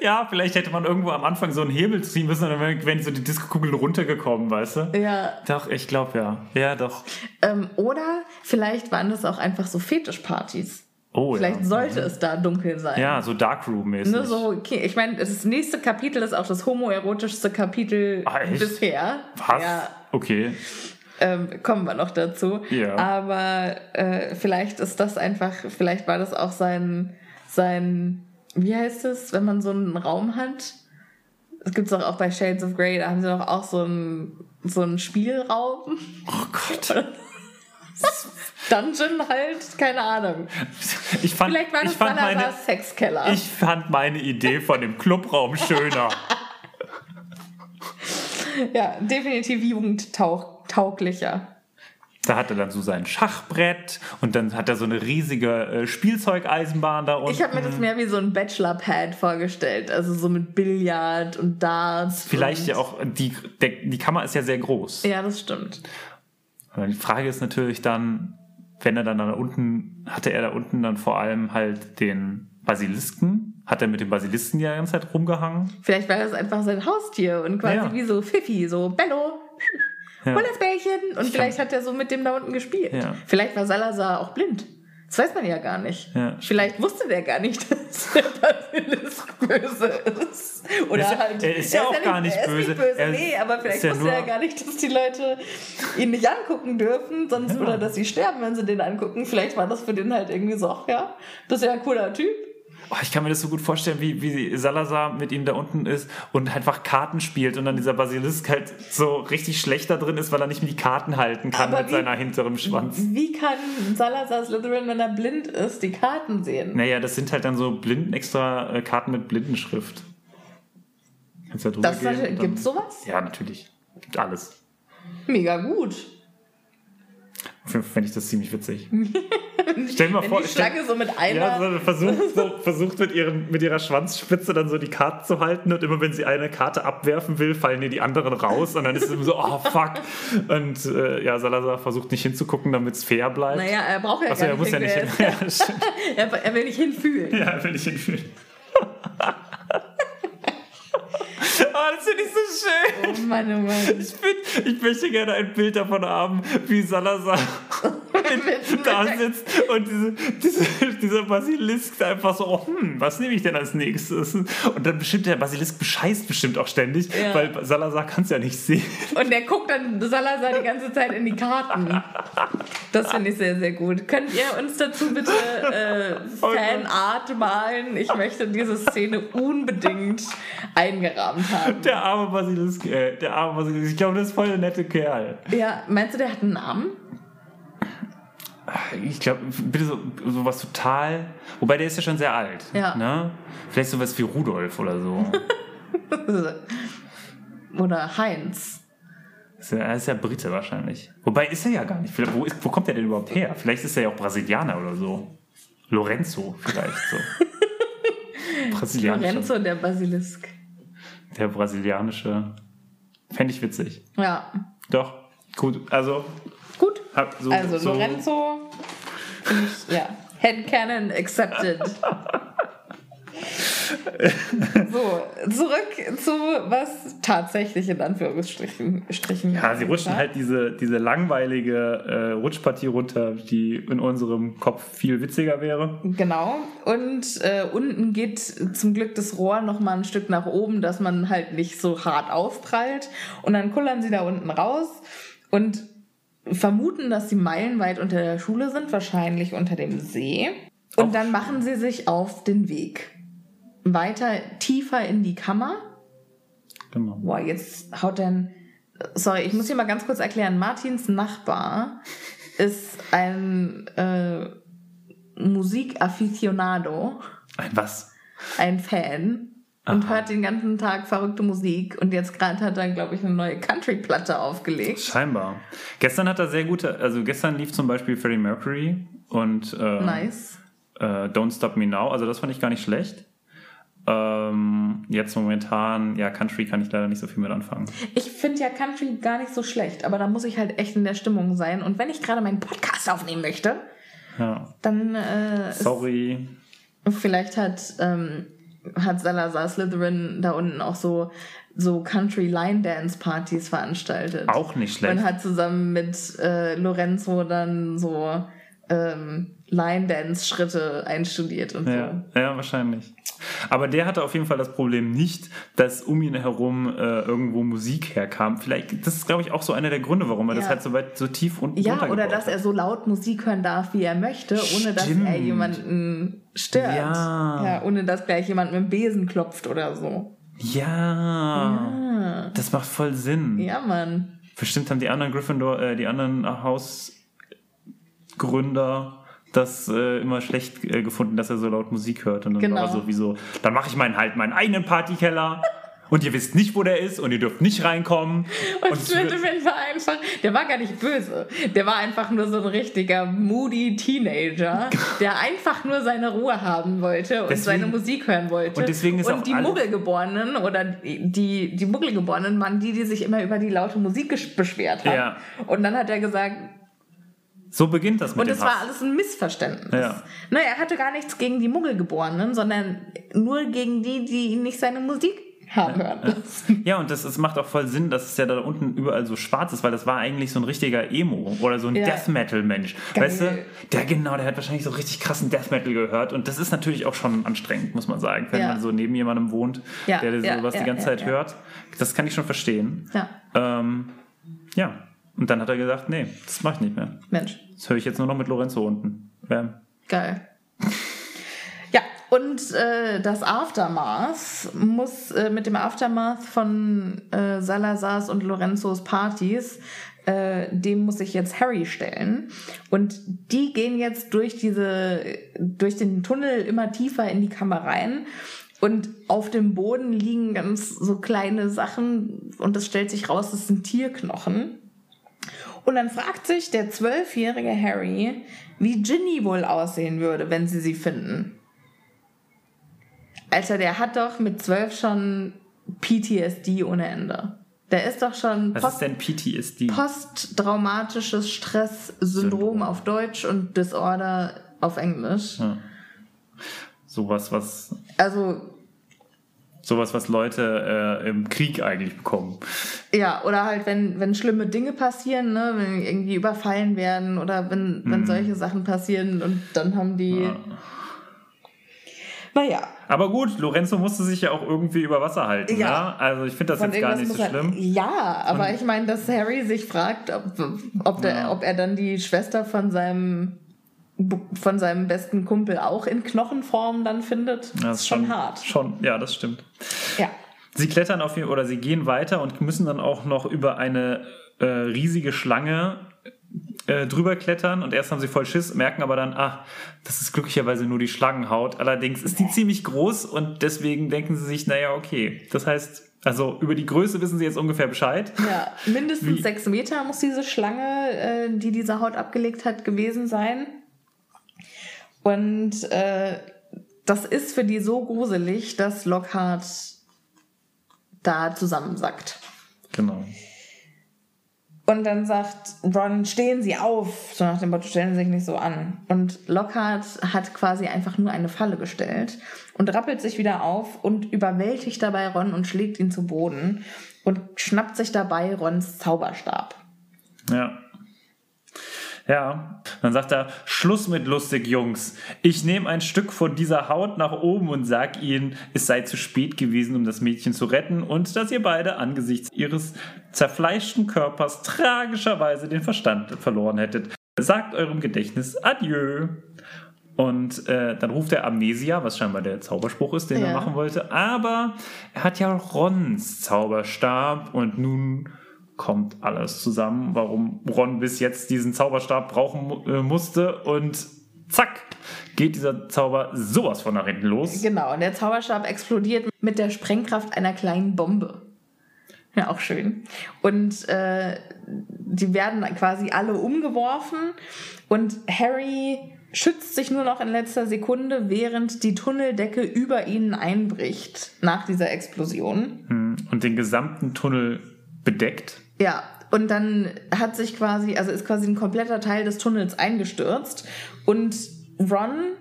ja, vielleicht hätte man irgendwo am Anfang so einen Hebel ziehen müssen dann wären so die Diskokugeln runtergekommen, weißt du? Ja. Doch, ich glaube ja. Ja, doch. Ähm, oder vielleicht waren das auch einfach so Fetischpartys. Oh, Vielleicht ja. sollte es da dunkel sein. Ja, so Darkroom-mäßig. Ne, so, okay. Ich meine, das nächste Kapitel ist auch das homoerotischste Kapitel Ah, bisher. Was? Ja, Okay. ähm, kommen wir noch dazu. Ja. Aber äh, vielleicht ist das einfach, vielleicht war das auch sein, sein, wie heißt es, wenn man so einen Raum hat? Das gibt es doch auch bei Shades of Grey, da haben sie doch auch so einen, so einen Spielraum. Oh Gott. (laughs) Dungeon halt, keine Ahnung. Ich fand, Vielleicht war ich das fand meine, Sexkeller. ich fand meine Idee von dem Clubraum schöner. (laughs) ja, definitiv jugendtauglicher. Da hat er dann so sein Schachbrett und dann hat er so eine riesige äh, Spielzeugeisenbahn da unten. Ich habe mir das mehr wie so ein Bachelor-Pad vorgestellt. Also so mit Billard und Darts. Vielleicht und ja auch, die, der, die Kammer ist ja sehr groß. Ja, das stimmt. Aber die Frage ist natürlich dann, wenn er dann da unten, hatte er da unten dann vor allem halt den Basilisken? Hat er mit dem Basilisken die ganze Zeit rumgehangen? Vielleicht war das einfach sein Haustier und quasi Ja. wie so Fifi, so Bello, Ja. hol das Bällchen. Und Ich vielleicht kann- hat er so mit dem da unten gespielt. Ja. Vielleicht war Salazar auch blind. Das weiß man ja gar nicht. Ja. Vielleicht wusste der gar nicht, (laughs) dass der Basilisk böse ist. Oder Er ist ja- halt. er ist ja auch gar nicht er ist böse. Nicht böse. Er nee, aber vielleicht ist ja wusste er nur- gar nicht, dass die Leute ihn nicht angucken dürfen, sonst Ja. oder dass sie sterben, wenn sie den angucken. Vielleicht war das für den halt irgendwie so, ach ja, das ist ja ein cooler Typ. Oh, ich kann mir das so gut vorstellen, wie, wie Salazar mit ihm da unten ist und einfach Karten spielt und dann dieser Basilisk halt so richtig schlecht da drin ist, weil er nicht mehr die Karten halten kann Aber mit wie- seiner hinterem Schwanz. Wie kann Salazar Slytherin, wenn er blind ist, die Karten sehen? Naja, das sind halt dann so blinden extra äh, Karten mit Blindenschrift. Kannst ja drüber Das gehen dann- gibt sowas? Ja, natürlich. Gibt alles. Mega gut. Fände ich das ziemlich witzig. (laughs) Stell dir mal Wenn vor, die stell, Schlange so mit einer. ja, so versucht, so, (laughs) versucht mit, ihren, mit ihrer Schwanzspitze dann so die Karten zu halten und immer wenn sie eine Karte abwerfen will, fallen ihr die anderen raus und dann ist es immer so, oh fuck. Und äh, ja, Salazar versucht nicht hinzugucken, damit es fair bleibt. naja, er braucht ja Achso, gar er muss ja nicht hin. (laughs) er, er will nicht hinfühlen. ja, will ich hinfühlen. Oh, das finde ich so schön. Oh Mann, oh Mann. Ich, find, ich möchte gerne ein Bild davon haben, wie Salazar (laughs) da sitzt und diese, diese, dieser Basilisk einfach so, oh, hm, was nehme ich denn als nächstes? Und dann bestimmt der Basilisk bescheißt bestimmt auch ständig, Ja. weil Salazar kann es ja nicht sehen. Und der guckt dann Salazar die ganze Zeit in die Karten. Das finde ich sehr, sehr gut. Könnt ihr uns dazu bitte äh, Fanart malen? Ich möchte diese Szene unbedingt eingerahmt haben. Der arme Basilisk, äh, der arme Basilisk. Ich glaube, das ist voll der nette Kerl. Ja, meinst du, der hat einen Namen? Ich glaube, bitte so, so was total. Wobei der ist ja schon sehr alt. Ja. Ne? Vielleicht sowas wie Rudolf oder so. (laughs) Oder Heinz. Ist ja, er ist ja Brite wahrscheinlich. Wobei ist er ja gar nicht. Wo, ist, wo kommt er denn überhaupt her? Vielleicht ist er ja auch Brasilianer oder so. Lorenzo vielleicht so. (laughs) Brasilianischer. Lorenzo der Basilisk. Der brasilianische. Fände ich witzig. Ja. Doch. Gut. Also. Gut. So, also so. Lorenzo. Und, ja. Headcanon accepted. so, zurück zu was tatsächlich in Anführungsstrichen. Strichen ja, sie rutschen war. halt diese, diese langweilige äh, Rutschpartie runter, die in unserem Kopf viel witziger wäre. Genau. Und äh, unten geht zum Glück das Rohr nochmal ein Stück nach oben, dass man halt nicht so hart aufprallt. Und dann kullern sie da unten raus und vermuten, dass sie meilenweit unter der Schule sind, wahrscheinlich unter dem See. Und dann machen sie sich auf den Weg weiter tiefer in die Kammer. Genau. Boah, jetzt haut dann. Sorry, ich muss hier mal ganz kurz erklären. Martins Nachbar ist ein äh, Musikafficionado. Ein was? Ein Fan. Aha. Und hört den ganzen Tag verrückte Musik. Und jetzt gerade hat er, glaube ich, eine neue Country-Platte aufgelegt. Scheinbar. Gestern hat er sehr gute, also gestern lief zum Beispiel Freddie Mercury und äh, nice. äh, Don't Stop Me Now. Also das fand ich gar nicht schlecht. Ähm, jetzt momentan, ja, Country kann ich leider nicht so viel mit anfangen. Ich finde ja Country gar nicht so schlecht, aber da muss ich halt echt in der Stimmung sein. Und wenn ich gerade meinen Podcast aufnehmen möchte, ja. dann. Äh, Sorry. vielleicht hat, ähm, hat Salazar Slytherin da unten auch so so Country Line Dance Partys veranstaltet. Auch nicht schlecht. Und hat zusammen mit äh, Lorenzo dann so ähm, Line Dance Schritte einstudiert und ja. so. Ja, wahrscheinlich. Aber der hatte auf jeden Fall das Problem nicht, dass um ihn herum äh, irgendwo Musik herkam. Vielleicht, das ist, glaube ich, auch so einer der Gründe, warum er ja. das halt so weit so tief unten Ja, oder dass hat. er so laut Musik hören darf, wie er möchte, ohne Stimmt. dass er jemanden stört. Ja. ja. Ohne dass gleich jemand mit dem Besen klopft oder so. Ja. ja. Das macht voll Sinn. Ja, Mann. Bestimmt haben die anderen Gryffindor, äh, die anderen Hausgründer das äh, immer schlecht äh, gefunden, dass er so laut Musik hört. Und dann genau. war so wie so, dann mache ich meinen halt meinen eigenen Partykeller. und ihr wisst nicht, wo der ist und ihr dürft nicht reinkommen. Und, und Schwindefeld war einfach, der war gar nicht böse. Der war einfach nur so ein richtiger moody Teenager, (laughs) der einfach nur seine Ruhe haben wollte und deswegen, seine Musik hören wollte. Und deswegen ist und auch die Muggelgeborenen oder die, die Muggelgeborenen waren die, die sich immer über die laute Musik beschwert haben. Ja. Und dann hat er gesagt, so beginnt das mit Und es war alles ein Missverständnis. Ja. Na, er hatte gar nichts gegen die Muggelgeborenen, sondern nur gegen die, die nicht seine Musik haben hören lassen. Ja, und das, das macht auch voll Sinn, dass es ja da unten überall so schwarz ist, weil das war eigentlich so ein richtiger Emo oder so ein ja. Death Metal Mensch. Geil. Weißt du? Der genau, der hat wahrscheinlich so richtig krassen Death Metal gehört und das ist natürlich auch schon anstrengend, muss man sagen, wenn ja. man so neben jemandem wohnt, der sowas die ganze Zeit hört. Das kann ich schon verstehen. Ja. Ähm, ja. Und dann hat er gesagt, nee, das mache ich nicht mehr. Mensch. Das höre ich jetzt nur noch mit Lorenzo unten. Bam. Geil. ja, und äh, das Aftermath muss äh, mit dem Aftermath von äh, Salazars und Lorenzos Partys, äh, dem muss sich jetzt Harry stellen. Und die gehen jetzt durch diese, durch den Tunnel immer tiefer in die Kammer rein. Und auf dem Boden liegen ganz so kleine Sachen und es stellt sich raus, das sind Tierknochen. Und dann fragt sich der zwölfjährige Harry, wie Ginny wohl aussehen würde, wenn sie sie finden. Alter, der hat doch mit zwölf schon PTSD ohne Ende. Der ist doch schon. Was Post ist denn PTSD? Posttraumatisches Stresssyndrom auf Deutsch und Disorder auf Englisch. Ja. Sowas, was. Also sowas, was Leute äh, im Krieg eigentlich bekommen. Ja, oder halt, wenn, wenn schlimme Dinge passieren, ne, wenn irgendwie überfallen werden oder wenn, wenn mhm. solche Sachen passieren und dann haben die. Ja. Naja. Aber gut, Lorenzo musste sich ja auch irgendwie über Wasser halten. Ja. Ne? Also ich finde das Von jetzt gar nicht so schlimm. Ja, aber und ich meine, dass Harry sich fragt, ob, ob, der, ja. ob er dann die Schwester von seinem von seinem besten Kumpel auch in Knochenform dann findet. Das ist schon, schon hart. Schon, ja, das stimmt. Ja. Sie klettern auf oder sie gehen weiter und müssen dann auch noch über eine äh, riesige Schlange äh, drüber klettern und erst haben sie voll Schiss, merken aber dann, ach, das ist glücklicherweise nur die Schlangenhaut. Allerdings ist die ziemlich groß und deswegen denken sie sich, naja, okay. Das heißt, Also über die Größe wissen Sie jetzt ungefähr Bescheid. Ja, mindestens Wie- sechs Meter muss diese Schlange, äh, die diese Haut abgelegt hat, gewesen sein. Und äh, das ist für die so gruselig, dass Lockhart da zusammensackt. Genau. Und dann sagt Ron, stehen Sie auf, so nach dem Motto, stellen Sie sich nicht so an. Und Lockhart hat quasi einfach nur eine Falle gestellt und rappelt sich wieder auf und überwältigt dabei Ron und schlägt ihn zu Boden und schnappt sich dabei Rons Zauberstab. Ja. Ja, dann sagt er, Schluss mit lustig, Jungs. Ich nehme ein Stück von dieser Haut nach oben und sag ihnen, es sei zu spät gewesen, um das Mädchen zu retten und dass ihr beide angesichts ihres zerfleischten Körpers tragischerweise den Verstand verloren hättet. Sagt eurem Gedächtnis Adieu. Und äh, dann ruft er Amnesia, was scheinbar der Zauberspruch ist, den er Ja. machen wollte. Aber er hat ja Rons Zauberstab und nun kommt alles zusammen, warum Ron bis jetzt diesen Zauberstab brauchen äh, musste. Und zack, geht dieser Zauber sowas von nach hinten los. Genau, und der Zauberstab explodiert mit der Sprengkraft einer kleinen Bombe. Ja, auch schön. Und äh, die werden quasi alle umgeworfen und Harry schützt sich nur noch in letzter Sekunde, während die Tunneldecke über ihnen einbricht nach dieser Explosion. Hm, Und den gesamten Tunnel bedeckt. Ja, und dann hat sich quasi, also ist quasi ein kompletter Teil des Tunnels eingestürzt und Ron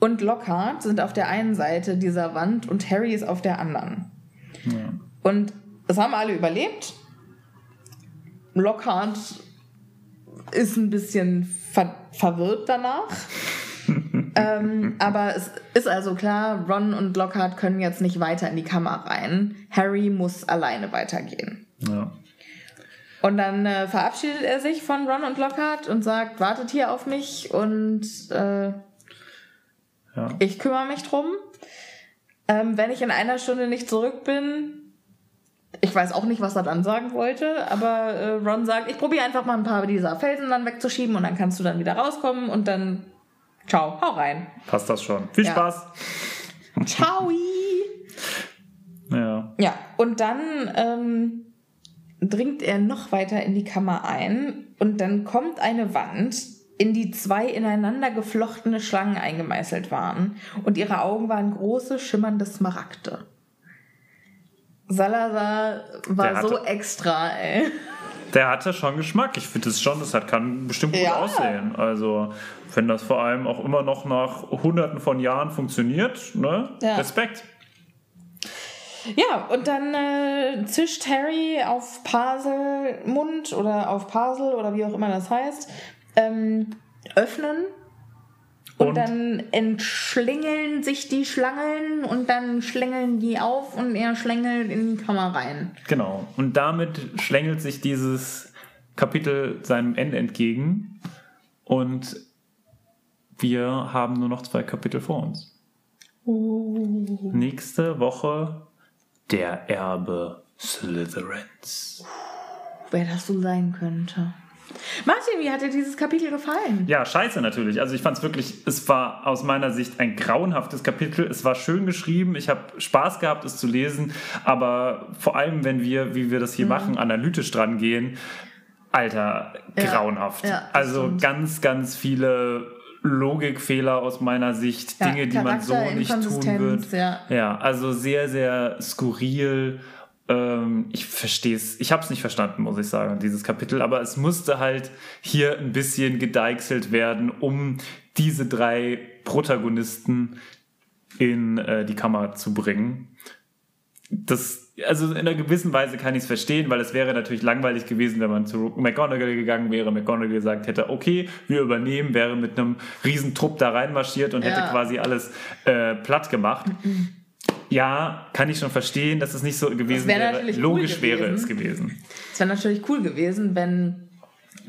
und Lockhart sind auf der einen Seite dieser Wand und Harry ist auf der anderen. Ja. Und es haben alle überlebt. Lockhart ist ein bisschen ver verwirrt danach. (laughs) ähm, aber es ist also klar, Ron und Lockhart können jetzt nicht weiter in die Kammer rein. Harry muss alleine weitergehen. Ja. Und dann äh, verabschiedet er sich von Ron und Lockhart und sagt, wartet hier auf mich und äh, Ja. ich kümmere mich drum. Ähm, wenn ich in einer Stunde nicht zurück bin, ich weiß auch nicht, was er dann sagen wollte, aber äh, Ron sagt, ich probiere einfach mal ein paar dieser Felsen dann wegzuschieben und dann kannst du dann wieder rauskommen und dann ciao, hau rein. Passt das schon. Viel Ja. Spaß. Ciao! (laughs) Ja. Ja, und dann ähm, dringt er noch weiter in die Kammer ein und dann kommt eine Wand, in die zwei ineinander geflochtene Schlangen eingemeißelt waren und ihre Augen waren große, schimmernde Smaragde. Salazar war Der so hatte- extra, ey. Der hatte schon Geschmack. Ich finde es schon, das hat, kann bestimmt gut Ja. aussehen. Also, wenn das vor allem auch immer noch nach hunderten von Jahren funktioniert, ne? Ja. Respekt. Ja, und dann äh, zischt Harry auf Pasel Mund oder auf Pasel oder wie auch immer das heißt, ähm, öffnen. Und, Und? dann entschlängeln sich die Schlangen und dann schlängeln die auf und er schlängelt in die Kammer rein. Genau. Und damit schlängelt sich dieses Kapitel seinem Ende entgegen. Und wir haben nur noch zwei Kapitel vor uns. Nächste Woche der Erbe Slytherins. Wer das so sein könnte. Martin, wie hat dir dieses Kapitel gefallen? Ja, scheiße natürlich. Also ich fand es wirklich, es war aus meiner Sicht ein grauenhaftes Kapitel. Es war schön geschrieben, ich habe Spaß gehabt, es zu lesen, aber vor allem, wenn wir, wie wir das hier machen, analytisch dran gehen, Alter, Ja. grauenhaft. Ja, das also stimmt. ganz, ganz viele Logikfehler aus meiner Sicht, Ja, Dinge, die man so nicht tun wird. ja. Ja, also sehr, sehr skurril. Ähm, ich verstehe es, ich habe es nicht verstanden, muss ich sagen, dieses Kapitel, aber es musste halt hier ein bisschen gedeichselt werden, um diese drei Protagonisten in äh, die Kammer zu bringen. Das, also in einer gewissen Weise kann ich es verstehen, weil es wäre natürlich langweilig gewesen, wenn man zu McGonagall gegangen wäre, McGonagall gesagt hätte, okay, wir übernehmen, wäre mit einem riesen Trupp da reinmarschiert und hätte Ja. quasi alles äh, platt gemacht. Ja, kann ich schon verstehen, dass es nicht so gewesen wär wäre. natürlich cool Logisch wäre gewesen. es gewesen. Es wäre natürlich cool gewesen, wenn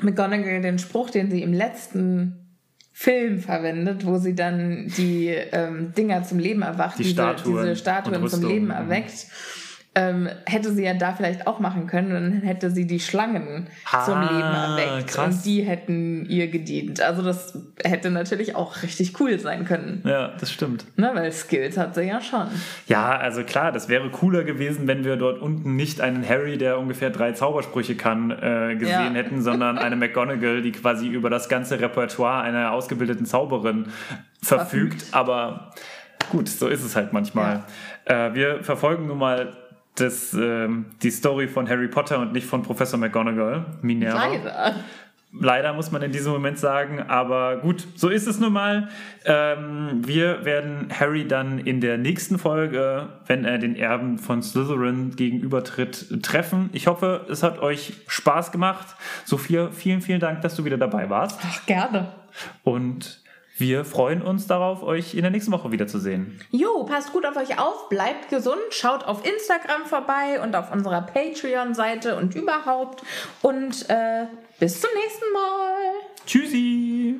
McGonagall den Spruch, den sie im letzten Film verwendet, wo sie dann die ähm, Dinger zum Leben erwacht, Die diese, Statuen diese Statuen zum Leben mhm. Ähm, hätte sie ja da vielleicht auch machen können und dann hätte sie die Schlangen ah, zum Leben erweckt krass. und die hätten ihr gedient. Also das hätte natürlich auch richtig cool sein können. Ja, das stimmt. Ne, weil Skills hat sie ja schon. Ja, also klar, das wäre cooler gewesen, wenn wir dort unten nicht einen Harry, der ungefähr drei Zaubersprüche kann, äh, gesehen ja. hätten, sondern eine (laughs) McGonagall, die quasi über das ganze Repertoire einer ausgebildeten Zauberin verfügt. Aber gut, so ist es halt manchmal. Ja. Äh, wir verfolgen nun mal das, ähm, die Story von Harry Potter und nicht von Professor McGonagall, Minerva. Leider. Leider muss man in diesem Moment sagen, aber gut, so ist es nun mal. Ähm, wir werden Harry dann in der nächsten Folge, wenn er den Erben von Slytherin gegenübertritt, treffen. Ich hoffe, es hat euch Spaß gemacht. Sophia, vielen, vielen Dank, dass du wieder dabei warst. Ach, gerne. Und wir freuen uns darauf, euch in der nächsten Woche wiederzusehen. Jo, passt gut auf euch auf, bleibt gesund, schaut auf Instagram vorbei und auf unserer Patreon-Seite und überhaupt. Und äh, bis zum nächsten Mal. Tschüssi.